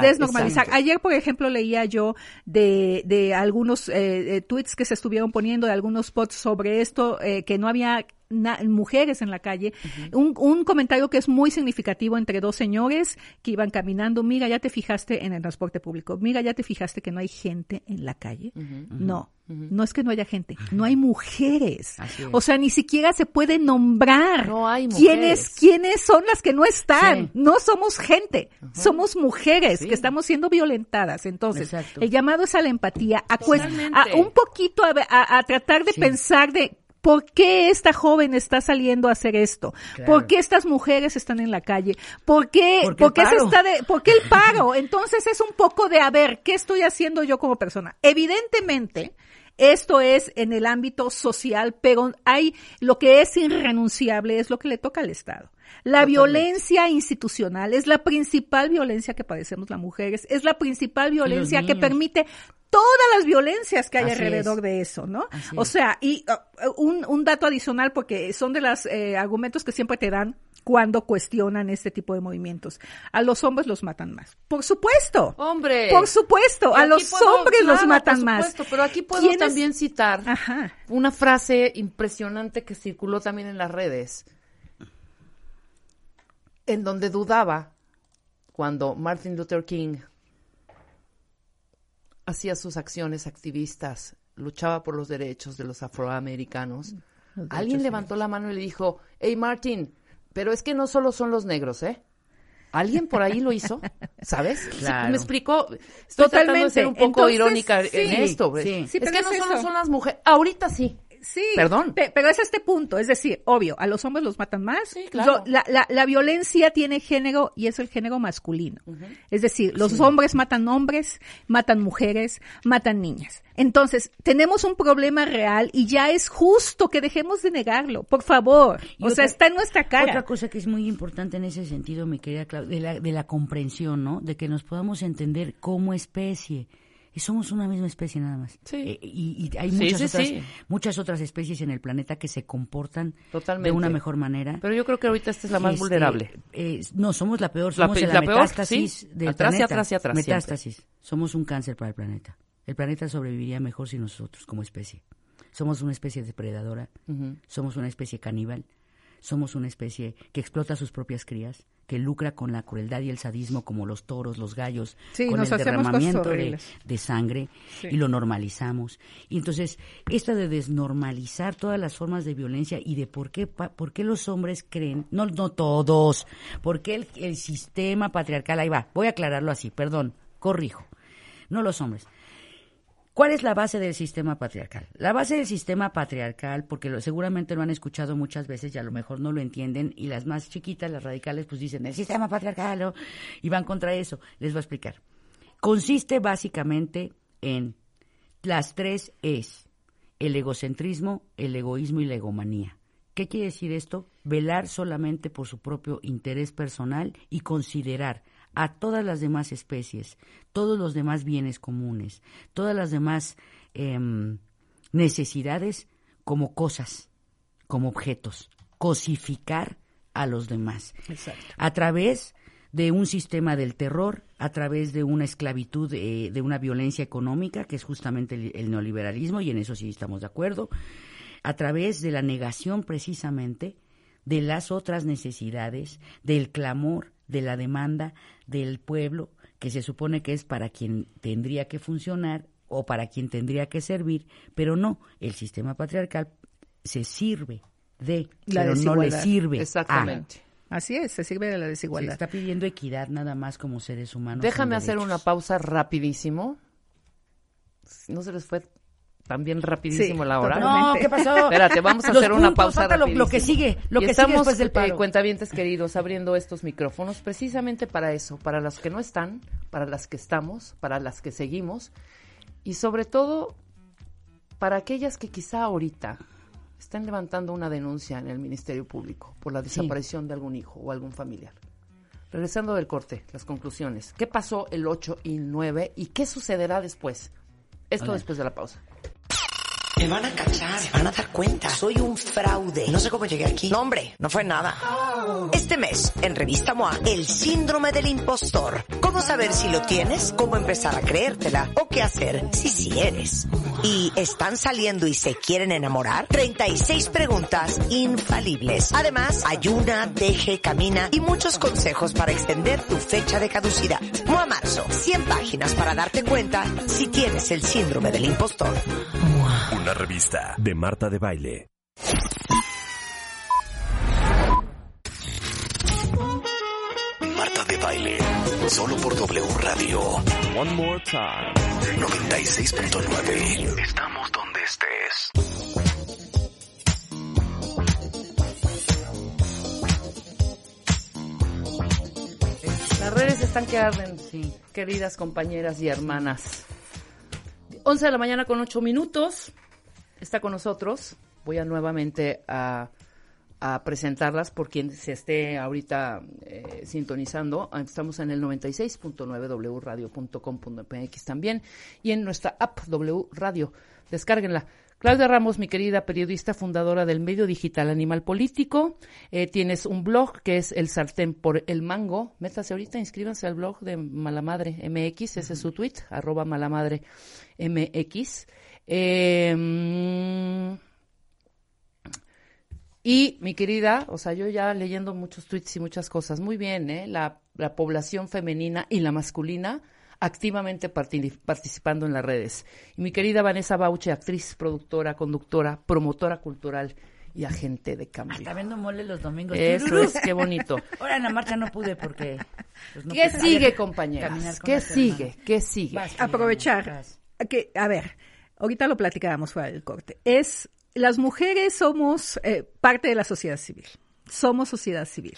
Desnormalizar. Ayer, por ejemplo, leía yo de, de algunos eh, eh, tweets que se estuvieron poniendo, de algunos spots sobre esto, eh, que no había mujeres en la calle. un, un comentario que es muy significativo entre dos señores que iban caminando. Mira, ya te fijaste en el transporte público. Mira, ya te fijaste que no hay gente en la calle. No. No es que no haya gente, no hay mujeres. O sea, ni siquiera se puede nombrar No hay quiénes, mujeres. quiénes son las que no están. Sí. No somos gente, somos mujeres Sí. que estamos siendo violentadas. Entonces, Exacto. el llamado es a la empatía, a, a un poquito a, a- a tratar de Sí. pensar de ¿Por qué esta joven está saliendo a hacer esto? Claro. ¿Por qué estas mujeres están en la calle? ¿Por qué, ¿Por qué por qué el se está de, por qué el paro? Entonces es un poco de, a ver, ¿qué estoy haciendo yo como persona? Evidentemente, esto es en el ámbito social, pero hay lo que es irrenunciable, es lo que le toca al Estado. La violencia institucional es la principal violencia que padecemos las mujeres, es la principal violencia que permite todas las violencias que hay Así alrededor es. de eso, ¿no? Así O sea, y uh, un, un dato adicional, porque son de los argumentos que siempre te dan cuando cuestionan este tipo de movimientos. A los hombres los matan más. Por supuesto. Hombre. Por supuesto, a los puedo- hombres los matan por más. Pero aquí puedo ¿Quiénes- también citar Ajá. una frase impresionante que circuló también en las redes, en donde dudaba cuando Martin Luther King hacía sus acciones activistas, luchaba por los derechos de los afroamericanos. Alguien levantó la mano y le dijo, hey Martin, pero es que no solo son los negros, ¿eh? ¿Alguien por ahí lo hizo? ¿Sabes? Sí, me explicó. Estoy tratando de ser un poco Entonces, irónica sí, en esto. sí. Es que no solo son las mujeres. Ahorita sí. Sí, Perdón. pe- pero es este punto, es decir, obvio, a los hombres los matan más. Sí, claro. Yo- la, la- la violencia tiene género y es el género masculino. Es decir, los hombres matan hombres, matan mujeres, matan niñas. Entonces, tenemos un problema real y ya es justo que dejemos de negarlo, por favor. Y o sea, está en nuestra cara. Otra cosa que es muy importante en ese sentido, mi querida Clau- de la, de la comprensión, ¿no? De que nos podamos entender como especie. Y somos una misma especie nada más. Sí. Eh, y, y hay muchas, sí, otras, sí. muchas otras especies en el planeta que se comportan Totalmente. de una mejor manera. Pero yo creo que ahorita esta es la más Este, vulnerable. eh, no, somos la peor, somos la, la peor, metástasis sí. del Atrás y planeta. atrás y atrás, siempre. Metástasis. Somos un cáncer para el planeta. El planeta sobreviviría mejor sin nosotros como especie. Somos una especie depredadora, somos una especie caníbal, somos una especie que explota a sus propias crías, que lucra con la crueldad y el sadismo como los toros, los gallos, Sí, con el derramamiento de, sangre Sí. y lo normalizamos. Y entonces, esta de desnormalizar todas las formas de violencia y de por qué, pa- por qué los hombres creen, no, no todos, por qué el, el sistema patriarcal, ahí va, voy a aclararlo así, perdón, corrijo, no los hombres. ¿Cuál es la base del sistema patriarcal? La base del sistema patriarcal, porque seguramente lo han escuchado muchas veces y a lo mejor no lo entienden, y las más chiquitas, las radicales, pues dicen, el sistema patriarcal, y van contra eso. Les voy a explicar. Consiste básicamente en las tres es el egocentrismo, el egoísmo y la egomanía. ¿Qué quiere decir esto? Velar solamente por su propio interés personal y considerar a todas las demás especies, todos los demás bienes comunes, todas las demás em, necesidades como cosas, como objetos, cosificar a los demás. A través de un sistema del terror, a través de una esclavitud, eh, de una violencia económica, que es justamente el, el neoliberalismo, y en eso sí estamos de acuerdo, a través de la negación precisamente de las otras necesidades, del clamor, de la demanda del pueblo, que se supone que es para quien tendría que funcionar o para quien tendría que servir, pero no, el sistema patriarcal se sirve de, La pero no le desigualdad. sirve a. Exactamente. Así es, se sirve de la Se desigualdad. está pidiendo equidad nada más como seres humanos. Déjame hacer derechos. una pausa rapidísimo. No se les fue tan bien rapidísimo Sí, la hora. No, ¿qué pasó? Espérate, vamos a Los hacer una pausa lo- lo que sigue, lo Y que sigue estamos, después del eh, paro. cuentavientes queridos, abriendo estos micrófonos precisamente para eso, para las que no están, para las que estamos, para las que seguimos y sobre todo para aquellas que quizá ahorita están levantando una denuncia en el Ministerio Público por la desaparición de algún hijo o algún familiar. Regresando del corte, las conclusiones. ¿Qué pasó el 8 y el 9 y qué sucederá después? Esto después de la pausa. Me van a cachar, se van a dar cuenta. Soy un fraude. No sé cómo llegué aquí. No, hombre, no fue nada. Este mes, en Revista MOA, el síndrome del impostor. ¿Cómo saber si lo tienes? ¿Cómo empezar a creértela? ¿O qué hacer si sí eres? ¿Y están saliendo y se quieren enamorar? 36 preguntas infalibles. Además, ayuna, deje, camina y muchos consejos para extender tu fecha de caducidad. MOA Marzo, 100 páginas para darte cuenta si tienes el síndrome del impostor. Una revista de Marta de Baile. Marta de Baile, solo por W Radio. One more time. 96.9. Estamos donde estés. Las redes están que arden, queridas compañeras y hermanas. 11 de la mañana con 8 minutos. Está con nosotros. Voy a nuevamente a, presentarlas por quien se esté ahorita eh, sintonizando. Estamos en el 96.9 wradio.com.mx también y en nuestra app W Radio. Descárguenla. Claudia Ramos, mi querida periodista, fundadora del medio digital Animal Político. Eh, tienes un blog que es El Sartén por el Mango. Métase ahorita, inscríbanse al blog de Malamadre MX, ese es su tweet, arroba Malamadre MX. Eh, mm, y mi querida, o sea, yo ya leyendo muchos tweets y muchas cosas, muy bien, ¿eh? La, la población femenina y la masculina activamente parti- participando en las redes. Y mi querida Vanessa Bauche, actriz, productora, conductora, promotora cultural y agente de cambio. Está viendo mole los domingos. Eso Tururú. es, qué bonito. Ahora en la marcha no pude porque... pues, no ¿Qué pude. sigue, compañeras? ¿Qué sigue? ¿Qué sigue? Aprovechar que a ver ahorita lo platicábamos fuera del corte es las mujeres somos eh, parte de la sociedad civil, somos sociedad civil.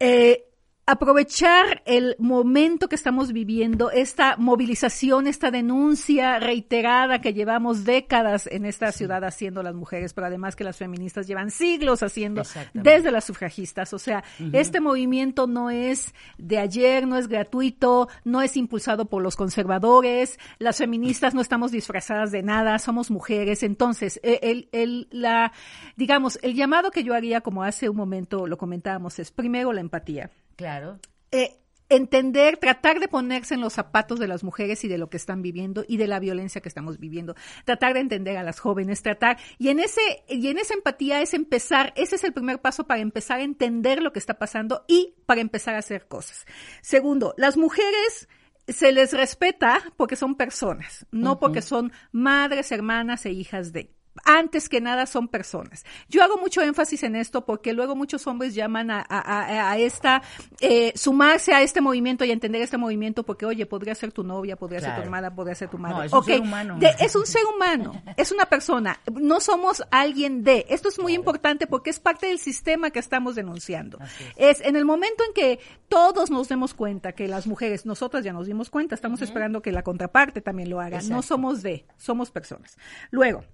Eh, aprovechar el momento que estamos viviendo, esta movilización, esta denuncia reiterada que llevamos décadas en esta ciudad haciendo las mujeres, pero además que las feministas llevan siglos haciendo desde las sufragistas. O sea, este movimiento no es de ayer, no es gratuito, no es impulsado por los conservadores, las feministas no estamos disfrazadas de nada, somos mujeres. Entonces, eh, el, el, la, digamos, el llamado que yo haría, como hace un momento lo comentábamos, es primero la empatía Claro. eh, entender, tratar de ponerse en los zapatos de las mujeres y de lo que están viviendo y de la violencia que estamos viviendo, tratar de entender a las jóvenes, tratar y en ese y en esa empatía es empezar, ese es el primer paso para empezar a entender lo que está pasando y para empezar a hacer cosas. Segundo, las mujeres se les respeta porque son personas, no porque son madres, hermanas e hijas de antes que nada son personas. Yo hago mucho énfasis en esto porque luego muchos hombres llaman a, a- a- a esta, eh, sumarse a este movimiento y a entender este movimiento porque, oye, podría ser tu novia, podría ser tu hermana, podría ser tu madre. No, es un ser humano. de- es un ser humano, es una persona. No somos alguien de. Esto es muy importante porque es parte del sistema que estamos denunciando. Es en el momento en que todos nos demos cuenta que las mujeres, nosotras ya nos dimos cuenta, estamos esperando que la contraparte también lo haga. No somos de, somos personas. Luego,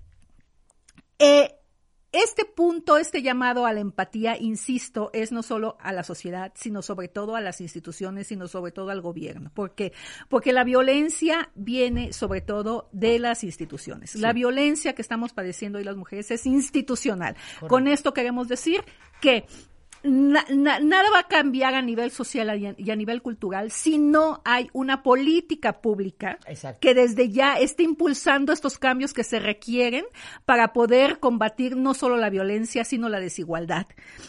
eh, este punto, este llamado a la empatía, insisto, es no solo a la sociedad, sino sobre todo a las instituciones, sino sobre todo al gobierno. ¿Por qué? Porque la violencia viene sobre todo de las instituciones. La violencia que estamos padeciendo hoy las mujeres es institucional. Con esto queremos decir que na- na- nada va a cambiar a nivel social y a, y a nivel cultural si no hay una política pública Exacto. que desde ya esté impulsando estos cambios que se requieren para poder combatir no solo la violencia, sino la desigualdad,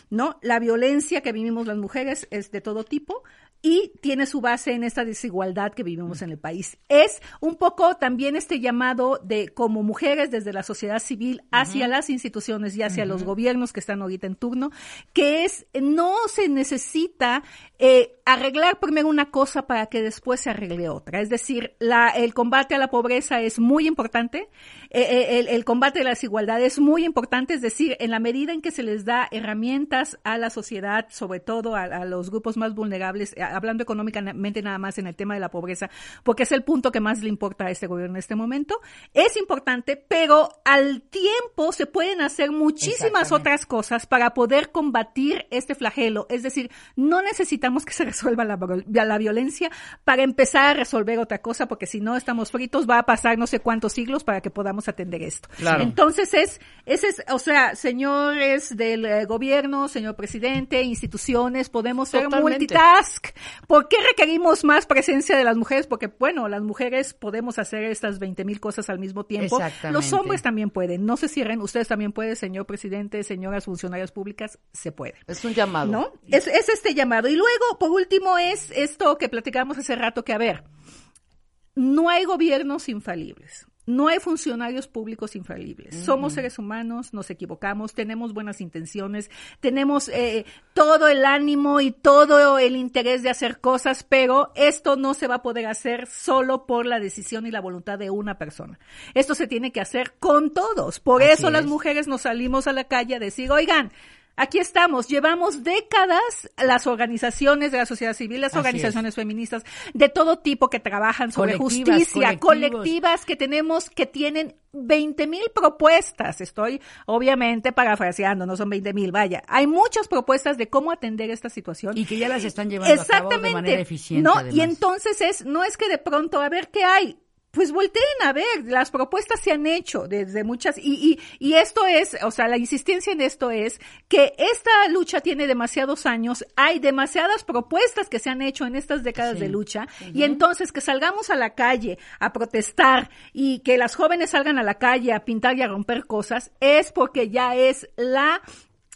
¿no? La violencia que vivimos las mujeres es de todo tipo y tiene su base en esta desigualdad que vivimos en el país. Es un poco también este llamado de como mujeres desde la sociedad civil hacia las instituciones y hacia los gobiernos que están ahorita en turno, que es no se necesita eh, arreglar primero una cosa para que después se arregle otra. Es decir, la, el combate a la pobreza es muy importante, eh, eh, el, el combate a la desigualdad es muy importante, es decir, en la medida en que se les da herramientas a la sociedad, sobre todo a, a los grupos más vulnerables, hablando económicamente nada más en el tema de la pobreza, porque es el punto que más le importa a este gobierno en este momento, es importante, pero al tiempo se pueden hacer muchísimas otras cosas para poder combatir este flagelo. Es decir, no necesitamos que se resuelva la, la violencia para empezar a resolver otra cosa, porque si no estamos fritos, va a pasar no sé cuántos siglos para que podamos atender esto. Claro. Entonces es, ese es, o sea, señores del eh, gobierno, señor presidente, instituciones, podemos ser Totalmente. multitask. ¿Por qué requerimos más presencia de las mujeres? Porque, bueno, las mujeres podemos hacer estas 20 mil cosas al mismo tiempo. Exactamente. Los hombres también pueden. No se cierren. Ustedes también pueden, señor presidente, señoras funcionarias públicas, se puede. Es un llamado. ¿No? Es, es este llamado. Y luego, por último, es esto que platicamos hace rato, que a ver, no hay gobiernos infalibles. No hay funcionarios públicos infalibles. Somos seres humanos, nos equivocamos, tenemos buenas intenciones, tenemos eh, todo el ánimo y todo el interés de hacer cosas, pero esto no se va a poder hacer solo por la decisión y la voluntad de una persona. Esto se tiene que hacer con todos. Por Así eso las es. mujeres nos salimos a la calle a decir, oigan, Aquí estamos, llevamos décadas las organizaciones de la sociedad civil, las Así organizaciones feministas de todo tipo que trabajan sobre Colectivas, justicia, colectivos. colectivas que tenemos que tienen 20 mil propuestas. Estoy obviamente parafraseando, no son 20 mil, vaya. Hay muchas propuestas de cómo atender esta situación. Y que ya las están llevando a cabo de manera eficiente. No, además. y entonces es, no es que de pronto a ver qué hay. Pues volteen a ver, las propuestas se han hecho desde muchas, y, y, y esto es, o sea, la insistencia en esto es que esta lucha tiene demasiados años, hay demasiadas propuestas que se han hecho en estas décadas Sí. de lucha, y entonces que salgamos a la calle a protestar y que las jóvenes salgan a la calle a pintar y a romper cosas, es porque ya es la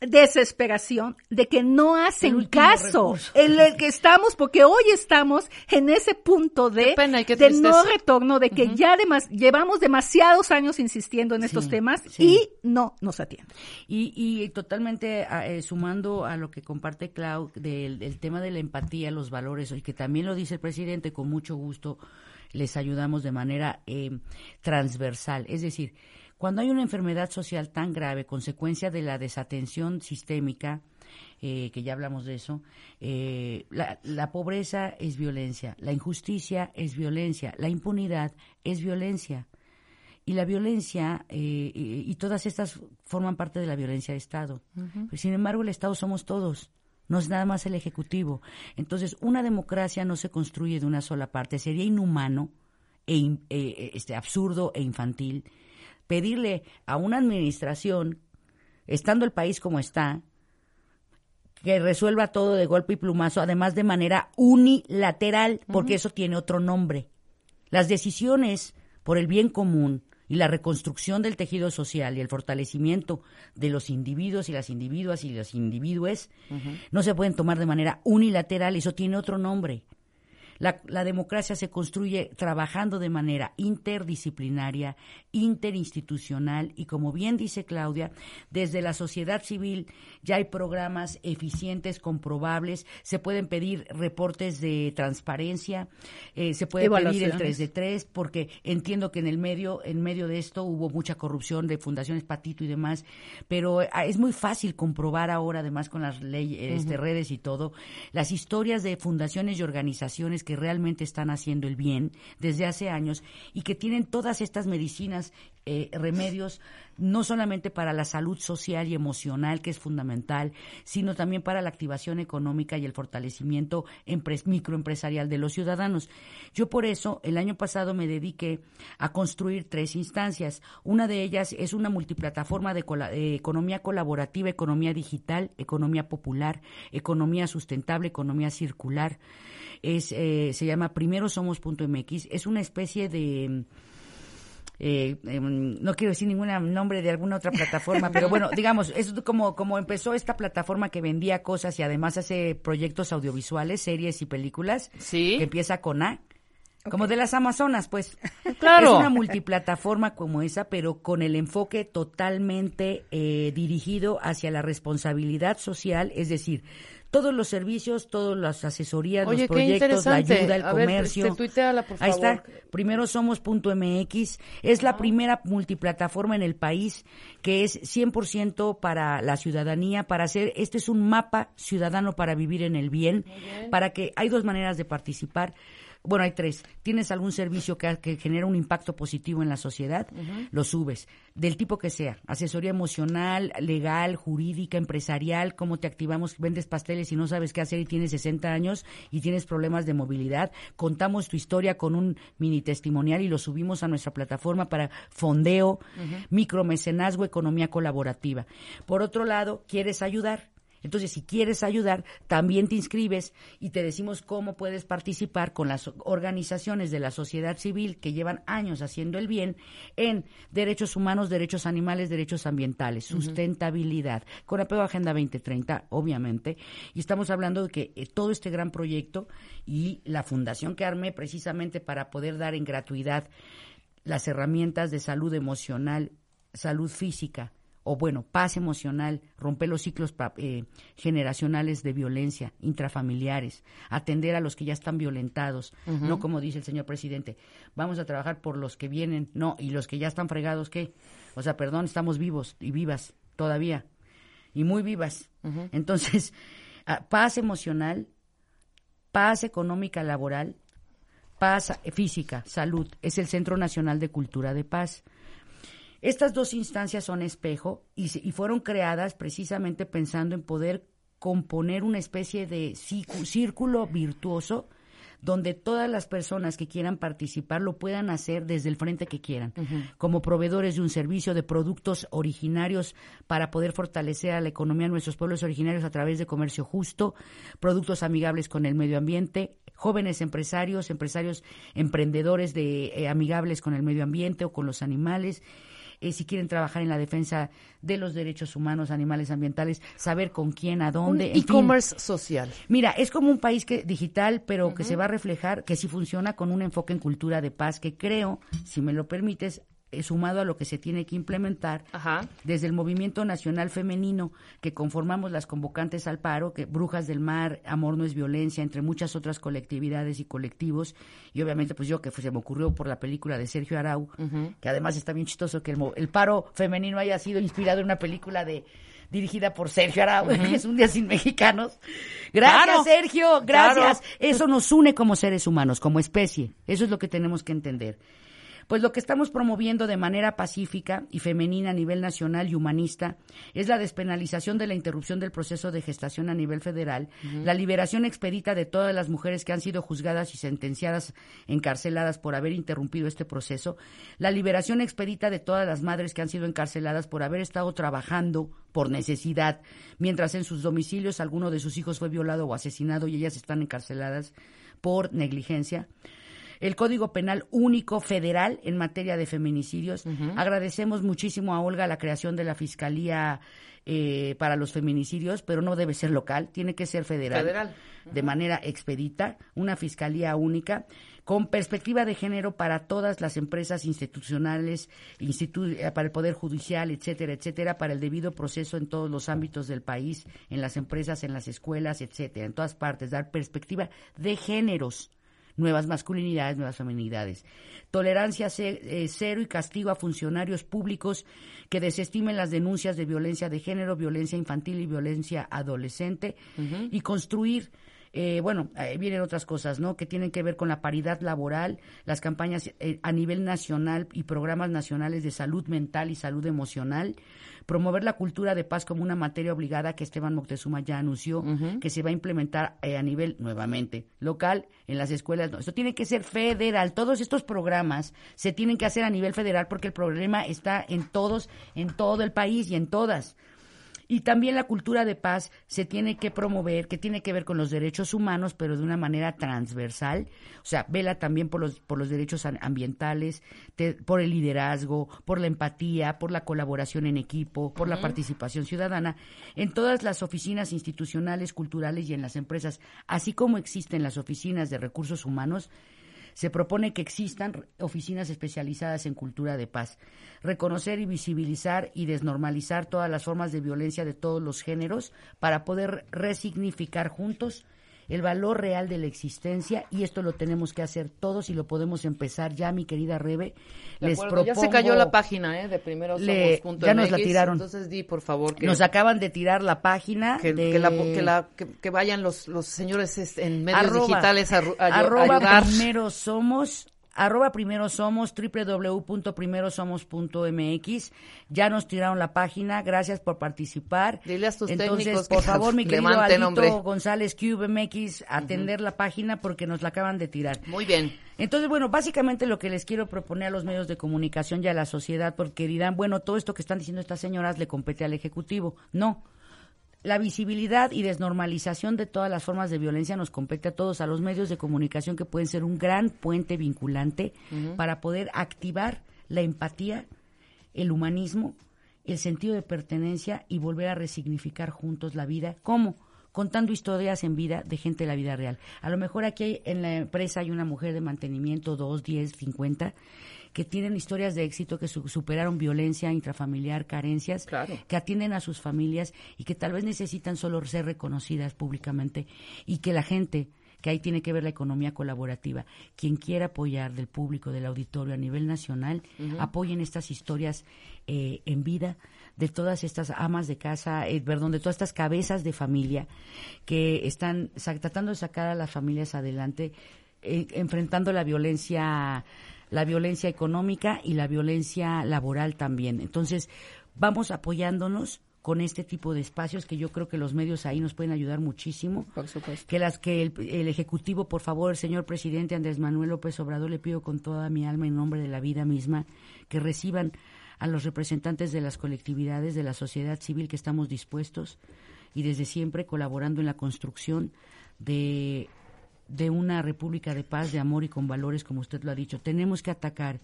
desesperación de que no hacen caso recurso. en el que estamos, porque hoy estamos en ese punto de, Qué pena y qué de no retorno, de que ya demas- llevamos demasiados años insistiendo en estos Sí, temas sí. y no nos atienden. Y, y totalmente eh, sumando a lo que comparte Clau del, del tema de la empatía, los valores, y que también lo dice el presidente, con mucho gusto les ayudamos de manera eh, transversal. Es decir, Cuando hay una enfermedad social tan grave, consecuencia de la desatención sistémica, eh, que ya hablamos de eso, eh, la, la pobreza es violencia, la injusticia es violencia, la impunidad es violencia. Y la violencia, eh, y, todas estas forman parte de la violencia de Estado. Pues, sin embargo, el Estado somos todos. No es nada más el Ejecutivo. Entonces, una democracia no se construye de una sola parte. Sería inhumano, e, in- eh, este, absurdo e infantil pedirle a una administración, estando el país como está, que resuelva todo de golpe y plumazo, además de manera unilateral, porque eso tiene otro nombre. Las decisiones por el bien común y la reconstrucción del tejido social y el fortalecimiento de los individuos y las individuas y los individuos no se pueden tomar de manera unilateral, eso tiene otro nombre. La, la democracia se construye trabajando de manera interdisciplinaria, interinstitucional y, como bien dice Claudia, desde la sociedad civil ya hay programas eficientes, comprobables, se pueden pedir reportes de transparencia, eh, se puede pedir el Evaluaciones. 3 de 3, porque entiendo que en el medio, en medio de esto hubo mucha corrupción de fundaciones Patito y demás, pero eh, es muy fácil comprobar ahora, además con las leyes, este, redes y todo, las historias de fundaciones y organizaciones que realmente están haciendo el bien desde hace años y que tienen todas estas medicinas, eh, remedios, no solamente para la salud social y emocional, que es fundamental, sino también para la activación económica y el fortalecimiento empres- microempresarial de los ciudadanos. Yo por eso el año pasado me dediqué a construir tres instancias. Una de ellas es una multiplataforma de economía colaborativa, economía digital, economía popular, economía sustentable, economía circular. Es, eh, se llama primerosomos.mx. Es una especie de eh, em, no quiero decir ningún nombre de alguna otra plataforma, pero bueno, digamos, es como, como empezó esta plataforma que vendía cosas y además hace proyectos audiovisuales, series y películas, que empieza con A. Como de las Amazonas, pues. Claro. Es una multiplataforma como esa, pero con el enfoque totalmente eh, dirigido hacia la responsabilidad social, es decir, todos los servicios, todas las asesorías, Oye, los proyectos, la ayuda, el A ver, comercio. este, tuiteala, por Ahí está, primero somos.mx, es la primera multiplataforma en el país que es 100% para la ciudadanía, para hacer, este es un mapa ciudadano para vivir en el bien, para que hay dos maneras de participar. Bueno, hay tres. Tienes algún servicio que, que genera un impacto positivo en la sociedad, lo subes, del tipo que sea, asesoría emocional, legal, jurídica, empresarial, cómo te activamos, vendes pasteles y no sabes qué hacer y tienes 60 años y tienes problemas de movilidad, contamos tu historia con un mini testimonial y lo subimos a nuestra plataforma para fondeo, micromecenazgo, economía colaborativa. Por otro lado, ¿quieres ayudar? Entonces, si quieres ayudar, también te inscribes y te decimos cómo puedes participar con las organizaciones de la sociedad civil que llevan años haciendo el bien en derechos humanos, derechos animales, derechos ambientales, sustentabilidad, con apego a Agenda 2030, obviamente. Y estamos hablando de que eh, todo este gran proyecto y la fundación que armé precisamente para poder dar en gratuidad las herramientas de salud emocional, salud física, o bueno, paz emocional, romper los ciclos eh, generacionales de violencia, intrafamiliares, atender a los que ya están violentados, no como dice el señor presidente, vamos a trabajar por los que vienen, no, y los que ya están fregados, ¿qué? O sea, perdón, estamos vivos y vivas todavía, y muy vivas. Entonces, ah, paz emocional, paz económica laboral, paz física, salud, es el Centro Nacional de Cultura de Paz. Estas dos instancias son espejo y, se- y fueron creadas precisamente pensando en poder componer una especie de círculo virtuoso donde todas las personas que quieran participar lo puedan hacer desde el frente que quieran, como proveedores de un servicio de productos originarios para poder fortalecer a la economía de nuestros pueblos originarios a través de comercio justo, productos amigables con el medio ambiente, jóvenes empresarios, empresarios emprendedores de eh, amigables con el medio ambiente o con los animales. Eh, si quieren trabajar en la defensa de los derechos humanos, animales, ambientales, saber con quién, a Un dónde. en fin. e-commerce social. Mira, es como un país que digital, pero que se va a reflejar, que sí funciona con un enfoque en cultura de paz, que creo, si me lo permites, sumado a lo que se tiene que implementar Ajá. desde el Movimiento Nacional Femenino que conformamos las convocantes al paro, que Brujas del Mar, Amor no es violencia, entre muchas otras colectividades y colectivos, y obviamente pues yo que se me ocurrió por la película de Sergio Arau, que además está bien chistoso que el, el paro femenino haya sido inspirado en una película de dirigida por Sergio Arau, que es un día sin mexicanos. Gracias, Claro. Sergio, gracias. Claro. Eso nos une como seres humanos, como especie. Eso es lo que tenemos que entender. Pues lo que estamos promoviendo de manera pacífica y femenina a nivel nacional y humanista es la despenalización de la interrupción del proceso de gestación a nivel federal, la liberación expedita de todas las mujeres que han sido juzgadas y sentenciadas, encarceladas por haber interrumpido este proceso, la liberación expedita de todas las madres que han sido encarceladas por haber estado trabajando por necesidad, mientras en sus domicilios alguno de sus hijos fue violado o asesinado y ellas están encarceladas por negligencia el Código Penal Único Federal en materia de feminicidios. Agradecemos muchísimo a Olga la creación de la Fiscalía eh, para los feminicidios, pero no debe ser local, tiene que ser federal. Federal. De manera expedita, una Fiscalía única con perspectiva de género para todas las empresas institucionales, institu- eh, para el Poder Judicial, etcétera, etcétera, para el debido proceso en todos los ámbitos del país, en las empresas, en las escuelas, etcétera, en todas partes, dar perspectiva de géneros nuevas masculinidades, nuevas feminidades. Tolerancia eh, cero y castigo a funcionarios públicos que desestimen las denuncias de violencia de género, violencia infantil y violencia adolescente y construir eh, bueno, eh, vienen otras cosas, ¿no? Que tienen que ver con la paridad laboral, las campañas eh, a nivel nacional y programas nacionales de salud mental y salud emocional, promover la cultura de paz como una materia obligada que Esteban Moctezuma ya anunció que se va a implementar eh, a nivel nuevamente local en las escuelas. No, esto tiene que ser federal. Todos estos programas se tienen que hacer a nivel federal porque el problema está en todos, en todo el país y en todas. Y también la cultura de paz se tiene que promover, que tiene que ver con los derechos humanos, pero de una manera transversal. O sea, vela también por los, por los derechos ambientales, te- por el liderazgo, por la empatía, por la colaboración en equipo, por la participación ciudadana en todas las oficinas institucionales, culturales y en las empresas, así como existen las oficinas de recursos humanos se propone que existan oficinas especializadas en cultura de paz, reconocer y visibilizar y desnormalizar todas las formas de violencia de todos los géneros para poder resignificar juntos el valor real de la existencia y esto lo tenemos que hacer todos y lo podemos empezar ya, mi querida Rebe. De Les acuerdo, ya se propongo- cayó la página, ¿eh? De primero Le- ya nos la tiraron. Entonces di, por favor, que, Nos acaban de tirar la página que, de que la- que la- que- vayan los, los señores en medios Arroba- digitales a, a ayu- arroba ayudar. primero somos arroba primero somos www.primerosomos.mx ya nos tiraron la página gracias por participar Dile a tus entonces técnicos por favor mi querido Aldito hombre. González Cube MX atender la página porque nos la acaban de tirar Muy bien. entonces, bueno, básicamente lo que les quiero proponer a los medios de comunicación y a la sociedad, porque dirán, bueno, todo esto que están diciendo estas señoras le compete al Ejecutivo. No. La visibilidad y desnormalización de todas las formas de violencia nos compete a todos, a los medios de comunicación que pueden ser un gran puente vinculante para poder activar la empatía, el humanismo, el sentido de pertenencia y volver a resignificar juntos la vida. ¿Cómo? Contando historias en vida de gente de la vida real. A lo mejor aquí hay- en la empresa hay una mujer de mantenimiento, dos, diez, cincuenta, que tienen historias de éxito, que su- superaron violencia intrafamiliar, carencias, Claro. que atienden a sus familias y que tal vez necesitan solo ser reconocidas públicamente y que la gente que ahí tiene que ver la economía colaborativa. Quien quiera apoyar del público, del auditorio a nivel nacional, apoyen estas historias eh, en vida de todas estas amas de casa, eh, perdón, de todas estas cabezas de familia que están tratando de sacar a las familias adelante, eh, enfrentando la violencia la violencia económica y la violencia laboral también. Entonces, vamos apoyándonos con este tipo de espacios que yo creo que los medios ahí nos pueden ayudar muchísimo. Por supuesto. Que las que el, el ejecutivo, por favor, el señor presidente Andrés Manuel López Obrador, le pido con toda mi alma en nombre de la vida misma que reciban a los representantes de las colectividades de la sociedad civil que estamos dispuestos y desde siempre colaborando en la construcción de de una república de paz, de amor y con valores, como usted lo ha dicho. Tenemos que atacar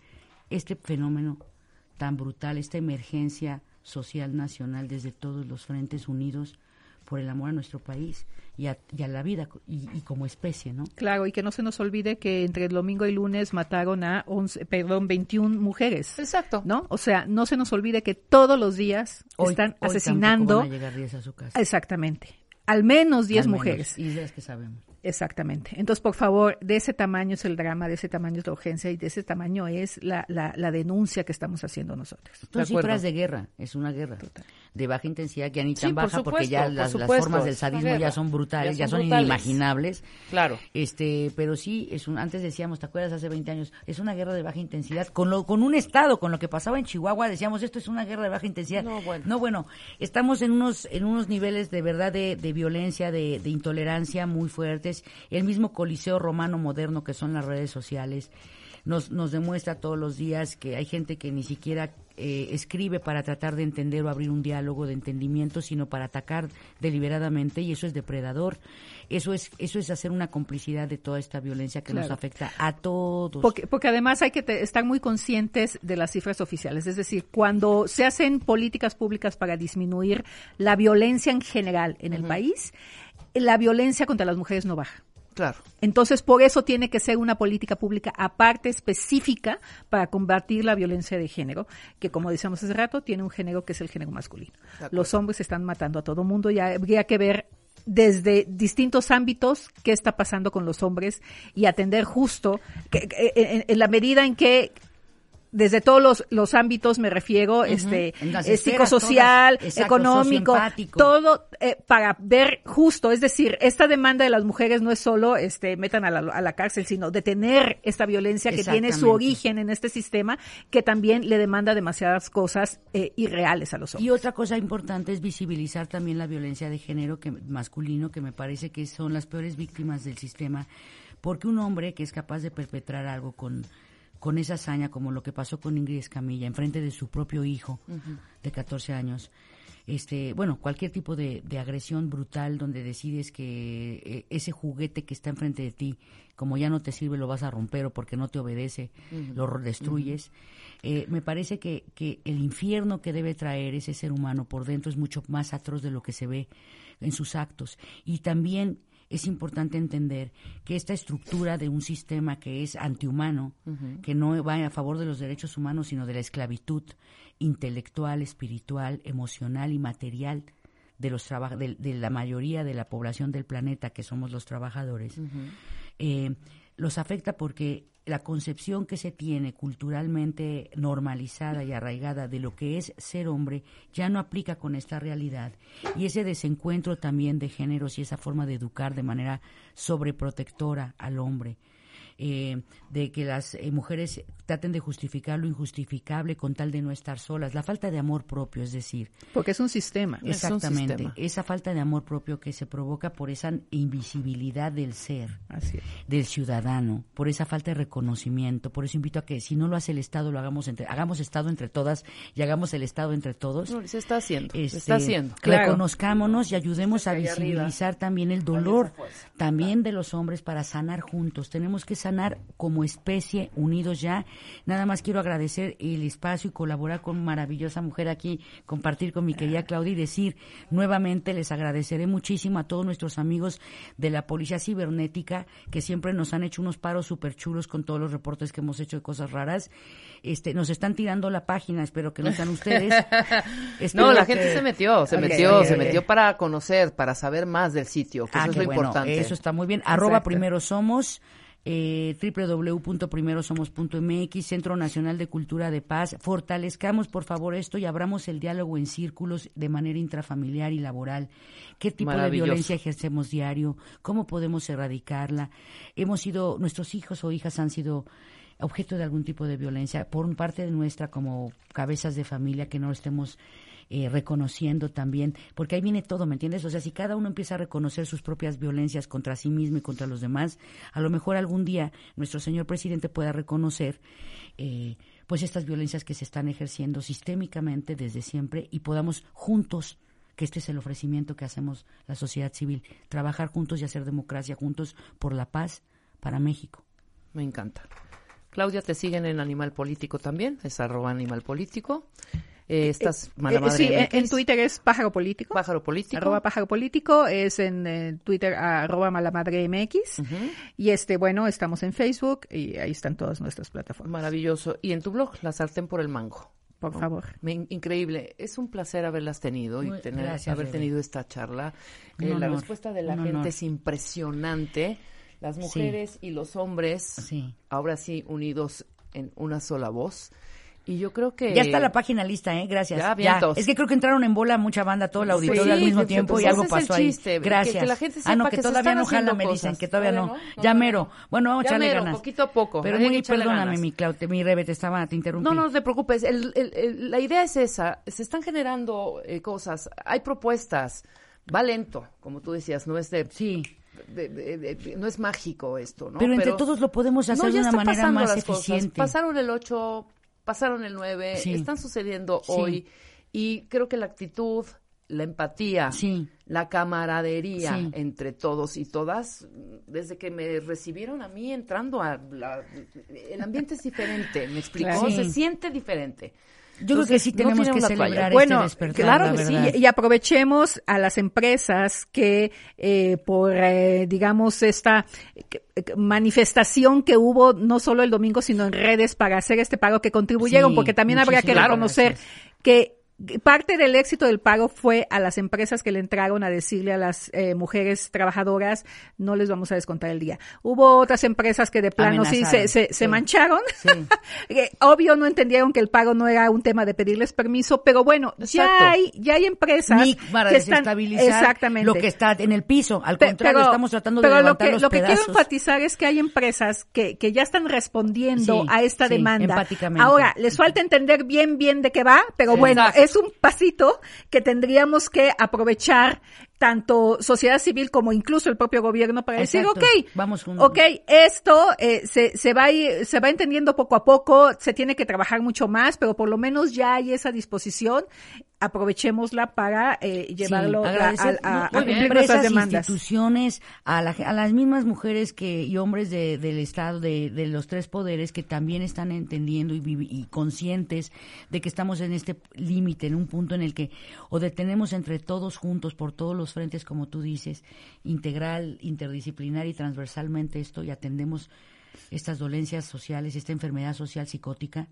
este fenómeno tan brutal, esta emergencia social nacional desde todos los frentes unidos por el amor a nuestro país y a, y a la vida y, y como especie, ¿no? Claro, y que no se nos olvide que entre el domingo y lunes mataron a 11, perdón, 21 mujeres. Exacto. ¿No? O sea, no se nos olvide que todos los días Hoy- están hoy asesinando. van a llegar 10 a su casa. Exactamente. Al menos 10 Al menos, mujeres. Y de las que sabemos. Exactamente. Entonces, por favor, de ese tamaño es el drama, de ese tamaño es la urgencia y de ese tamaño es la, la, la denuncia que estamos haciendo nosotros. Son cifras de guerra, es una guerra de baja intensidad que ya ni Sí, tan por baja porque ya por las, las formas del sadismo guerra. ya son brutales, Ya ya son son, brutales. inimaginables. Claro. Este, pero sí, es un, antes decíamos, ¿te acuerdas hace 20 años? Es una guerra de baja intensidad con lo, con un estado, con lo que pasaba en Chihuahua, decíamos, esto es una guerra de baja intensidad. No, bueno. No, bueno, estamos en unos en unos niveles de verdad de, de violencia, de, de intolerancia muy fuertes. El mismo coliseo romano moderno que son las redes sociales nos, nos demuestra todos los días que hay gente que ni siquiera eh, escribe para tratar de entender o abrir un diálogo de entendimiento, sino para atacar deliberadamente y eso es depredador. Eso es eso es hacer una complicidad de toda esta violencia que nos afecta a todos. Porque, porque además hay que te- estar muy conscientes de las cifras oficiales. Es decir, cuando se hacen políticas públicas para disminuir la violencia en general en el país, la violencia contra las mujeres no baja. Claro. Entonces, por eso tiene que ser una política pública aparte específica para combatir la violencia de género, que como decíamos hace rato, tiene un género que es el género masculino. Los hombres están matando a todo mundo y habría que ver desde distintos ámbitos qué está pasando con los hombres y atender justo que- que- en, en la medida en que desde todos los, los ámbitos me refiero, este, eh, psicosocial, todas. Exacto, económico, todo eh, para ver justo, es decir, esta demanda de las mujeres no es solo este metan a la, a la cárcel, sino detener esta violencia que tiene su origen en este sistema que también le demanda demasiadas cosas eh, irreales a los hombres. Y otra cosa importante es visibilizar también la violencia de género que, masculino, que me parece que son las peores víctimas del sistema, porque un hombre que es capaz de perpetrar algo con, con esa hazaña, como lo que pasó con Ingrid Escamilla, enfrente de su propio hijo de 14 años, este, bueno, cualquier tipo de, de agresión brutal donde decides que eh, ese juguete que está enfrente de ti, como ya no te sirve, lo vas a romper o porque no te obedece, lo destruyes. Eh, me parece que, que el infierno que debe traer ese ser humano por dentro es mucho más atroz de lo que se ve en sus actos. Y también es importante entender que esta estructura de un sistema que es antihumano, que no va a favor de los derechos humanos, sino de la esclavitud intelectual, espiritual, emocional y material de los de, de la mayoría de la población del planeta, que somos los trabajadores, eh, los afecta porque la concepción que se tiene culturalmente normalizada y arraigada de lo que es ser hombre ya no aplica con esta realidad. Y ese desencuentro también de géneros y esa forma de educar de manera sobreprotectora al hombre, eh, de que las eh, mujeres traten de justificar lo injustificable con tal de no estar solas, la falta de amor propio, es decir, Porque es un sistema. Exactamente. Es un sistema. Esa falta de amor propio que se provoca por esa invisibilidad del ser, Así del ciudadano, por esa falta de reconocimiento. Por eso invito a que si no lo hace el Estado, lo hagamos entre, hagamos Estado entre todas y hagamos el Estado entre todos. No, se está haciendo. se Este, está haciendo. Reconozcámonos y ayudemos a arriba. visibilizar también el dolor también de los hombres para sanar juntos. Tenemos que sanar como especie, unidos ya. Nada más quiero agradecer el espacio y colaborar con maravillosa mujer aquí, compartir con mi querida Claudia y decir nuevamente les agradeceré muchísimo a todos nuestros amigos de la Policía Cibernética que siempre nos han hecho unos paros súper chulos con todos los reportes que hemos hecho de cosas raras. Este, nos están tirando la página, espero que no sean ustedes. No, la que- gente se metió, se metió, se metió para conocer, para saber más del sitio, que Ah, eso es lo bueno, importante. Eso está muy bien. Arroba Exacto. primero somos. Eh, www.primerosomos.mx, Centro Nacional de Cultura de Paz. Fortalezcamos, por favor, esto y abramos el diálogo en círculos de manera intrafamiliar y laboral. ¿Qué tipo de violencia ejercemos diario? ¿Cómo podemos erradicarla? Hemos sido, nuestros hijos o hijas han sido objeto de algún tipo de violencia por parte de nuestra como cabezas de familia que no estemos eh, reconociendo también, porque ahí viene todo, ¿me entiendes? O sea, si cada uno empieza a reconocer sus propias violencias contra sí mismo y contra los demás, a lo mejor algún día nuestro señor presidente pueda reconocer eh, pues estas violencias que se están ejerciendo sistémicamente desde siempre y podamos juntos que este es el ofrecimiento que hacemos la sociedad civil, trabajar juntos y hacer democracia juntos por la paz para México. Me encanta. Claudia, te siguen en Animal Político también, es arroba Animal Político. Eh, estás mala madre sí, en, en Twitter es pájaro político. Pájaro político. Arroba pájaro político, es en eh, Twitter arroba malamadre MX. Y este, bueno, estamos en Facebook y ahí están todas nuestras plataformas. Maravilloso. Y en tu blog, La Sartén por el Mango. Por favor. Me- increíble. Es un placer haberlas tenido y Muy- tener, gracias, haber Rebe. tenido esta charla. Eh, la respuesta de la un gente honor. es impresionante. Las mujeres y los hombres, Sí. ahora sí, unidos en una sola voz. Y yo creo que... Ya está la página lista, ¿eh? Gracias. Ya, vientos. Es que creo que entraron en bola mucha banda, todo el auditorio Sí, al mismo que- tiempo pues y algo pasó ahí. chiste, que- Gracias. que la gente ah, no, sepa que, que todavía no jala, me dicen que todavía, Todavía no. ya mero. Bueno, vamos a Ya echarle mero, ganas. poquito a poco, Pero que muy, perdóname, ganas. mi Claute, mi Rebe, te estaba, te interrumpí. No, no te preocupes. El- el- el- la idea es esa. Se están generando eh, cosas. Hay propuestas. Va lento, como tú decías. No es de... Sí. de- de- de- no es mágico esto, ¿no? Pero entre todos lo podemos hacer No, de ya una manera más las cosas. eficiente. Pasaron el 8, pasaron el 9, Sí. están sucediendo Sí. hoy. Y creo que la actitud, la empatía, Sí. la camaradería Sí. entre todos y todas, desde que me recibieron a mí entrando a la, el ambiente es diferente, ¿me explicó? Se siente diferente. Yo creo que sí no tenemos que celebrar Bueno, este despertar, claro la que sí, y aprovechemos a las empresas que eh, por, eh, digamos, esta manifestación que hubo no solo el domingo, sino en redes para hacer este pago que contribuyeron, Sí, porque también habría que reconocer gracias. que parte del éxito del pago fue a las empresas que le entraron a decirle a las eh, mujeres trabajadoras no les vamos a descontar el día. Hubo otras empresas que de plano sí se, se, se mancharon. Sí. Que Obvio no entendieron que el pago no era un tema de pedirles permiso, pero bueno, Exacto. ya hay, ya hay empresas Ni para que están desestabilizar exactamente lo que está en el piso. Al Pe- contrario, estamos tratando de pero lo levantar que, los lo que quiero enfatizar es que hay empresas que, que ya están respondiendo Sí, a esta demanda. Ahora, les falta entender bien, bien de qué va, pero bueno. Es un pasito que tendríamos que aprovechar tanto sociedad civil como incluso el propio gobierno para decir, ok, vamos juntos. ok, esto eh, se, se, va a ir- se va entendiendo poco a poco, se tiene que trabajar mucho más, pero por lo menos ya hay esa disposición, aprovechémosla para eh, llevarlo Sí, a, agradecer, a- empresas, demandas. instituciones, a, la- a las mismas mujeres que y hombres de- del Estado, de, de los tres poderes, que también están entendiendo y, y conscientes de que estamos en este límite, en un punto en el que o detenemos entre todos juntos, por todos los frentes, como tú dices, integral, interdisciplinar y transversalmente esto y atendemos estas dolencias sociales, esta enfermedad social psicótica,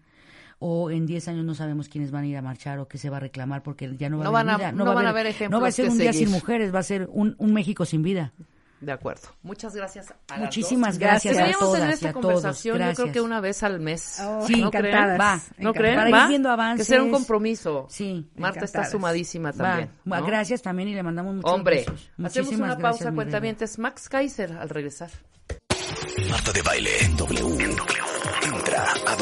o en 10 años no sabemos quiénes van a ir a marchar o qué se va a reclamar porque ya no va No a van a- haber vida, no va van a haber- haber ejemplos no va a ser un día sin mujeres, va a ser un, un México sin vida. De acuerdo. Muchas gracias a las Muchísimas dos. gracias a Deberíamos todas y esta a todos. conversación yo creo que una vez al mes. Oh, Sí, ¿No encantadas. creen? Va. ¿No encantadas. creen? Para ir ¿Va? viendo Que avances. sea un compromiso. Sí. Marta está sumadísima Va. también. Va, ¿no? Gracias también y le mandamos muchos Hombre, besos. hacemos Muchísimas una gracias, pausa, mi cuentavientes. Max Kaiser al regresar. Marta de Baile en W. Entra a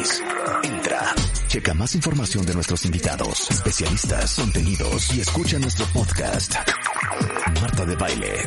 wradio.com.mx. Entra. Checa más información de nuestros invitados, especialistas, contenidos y escucha nuestro podcast. Marta de Baile.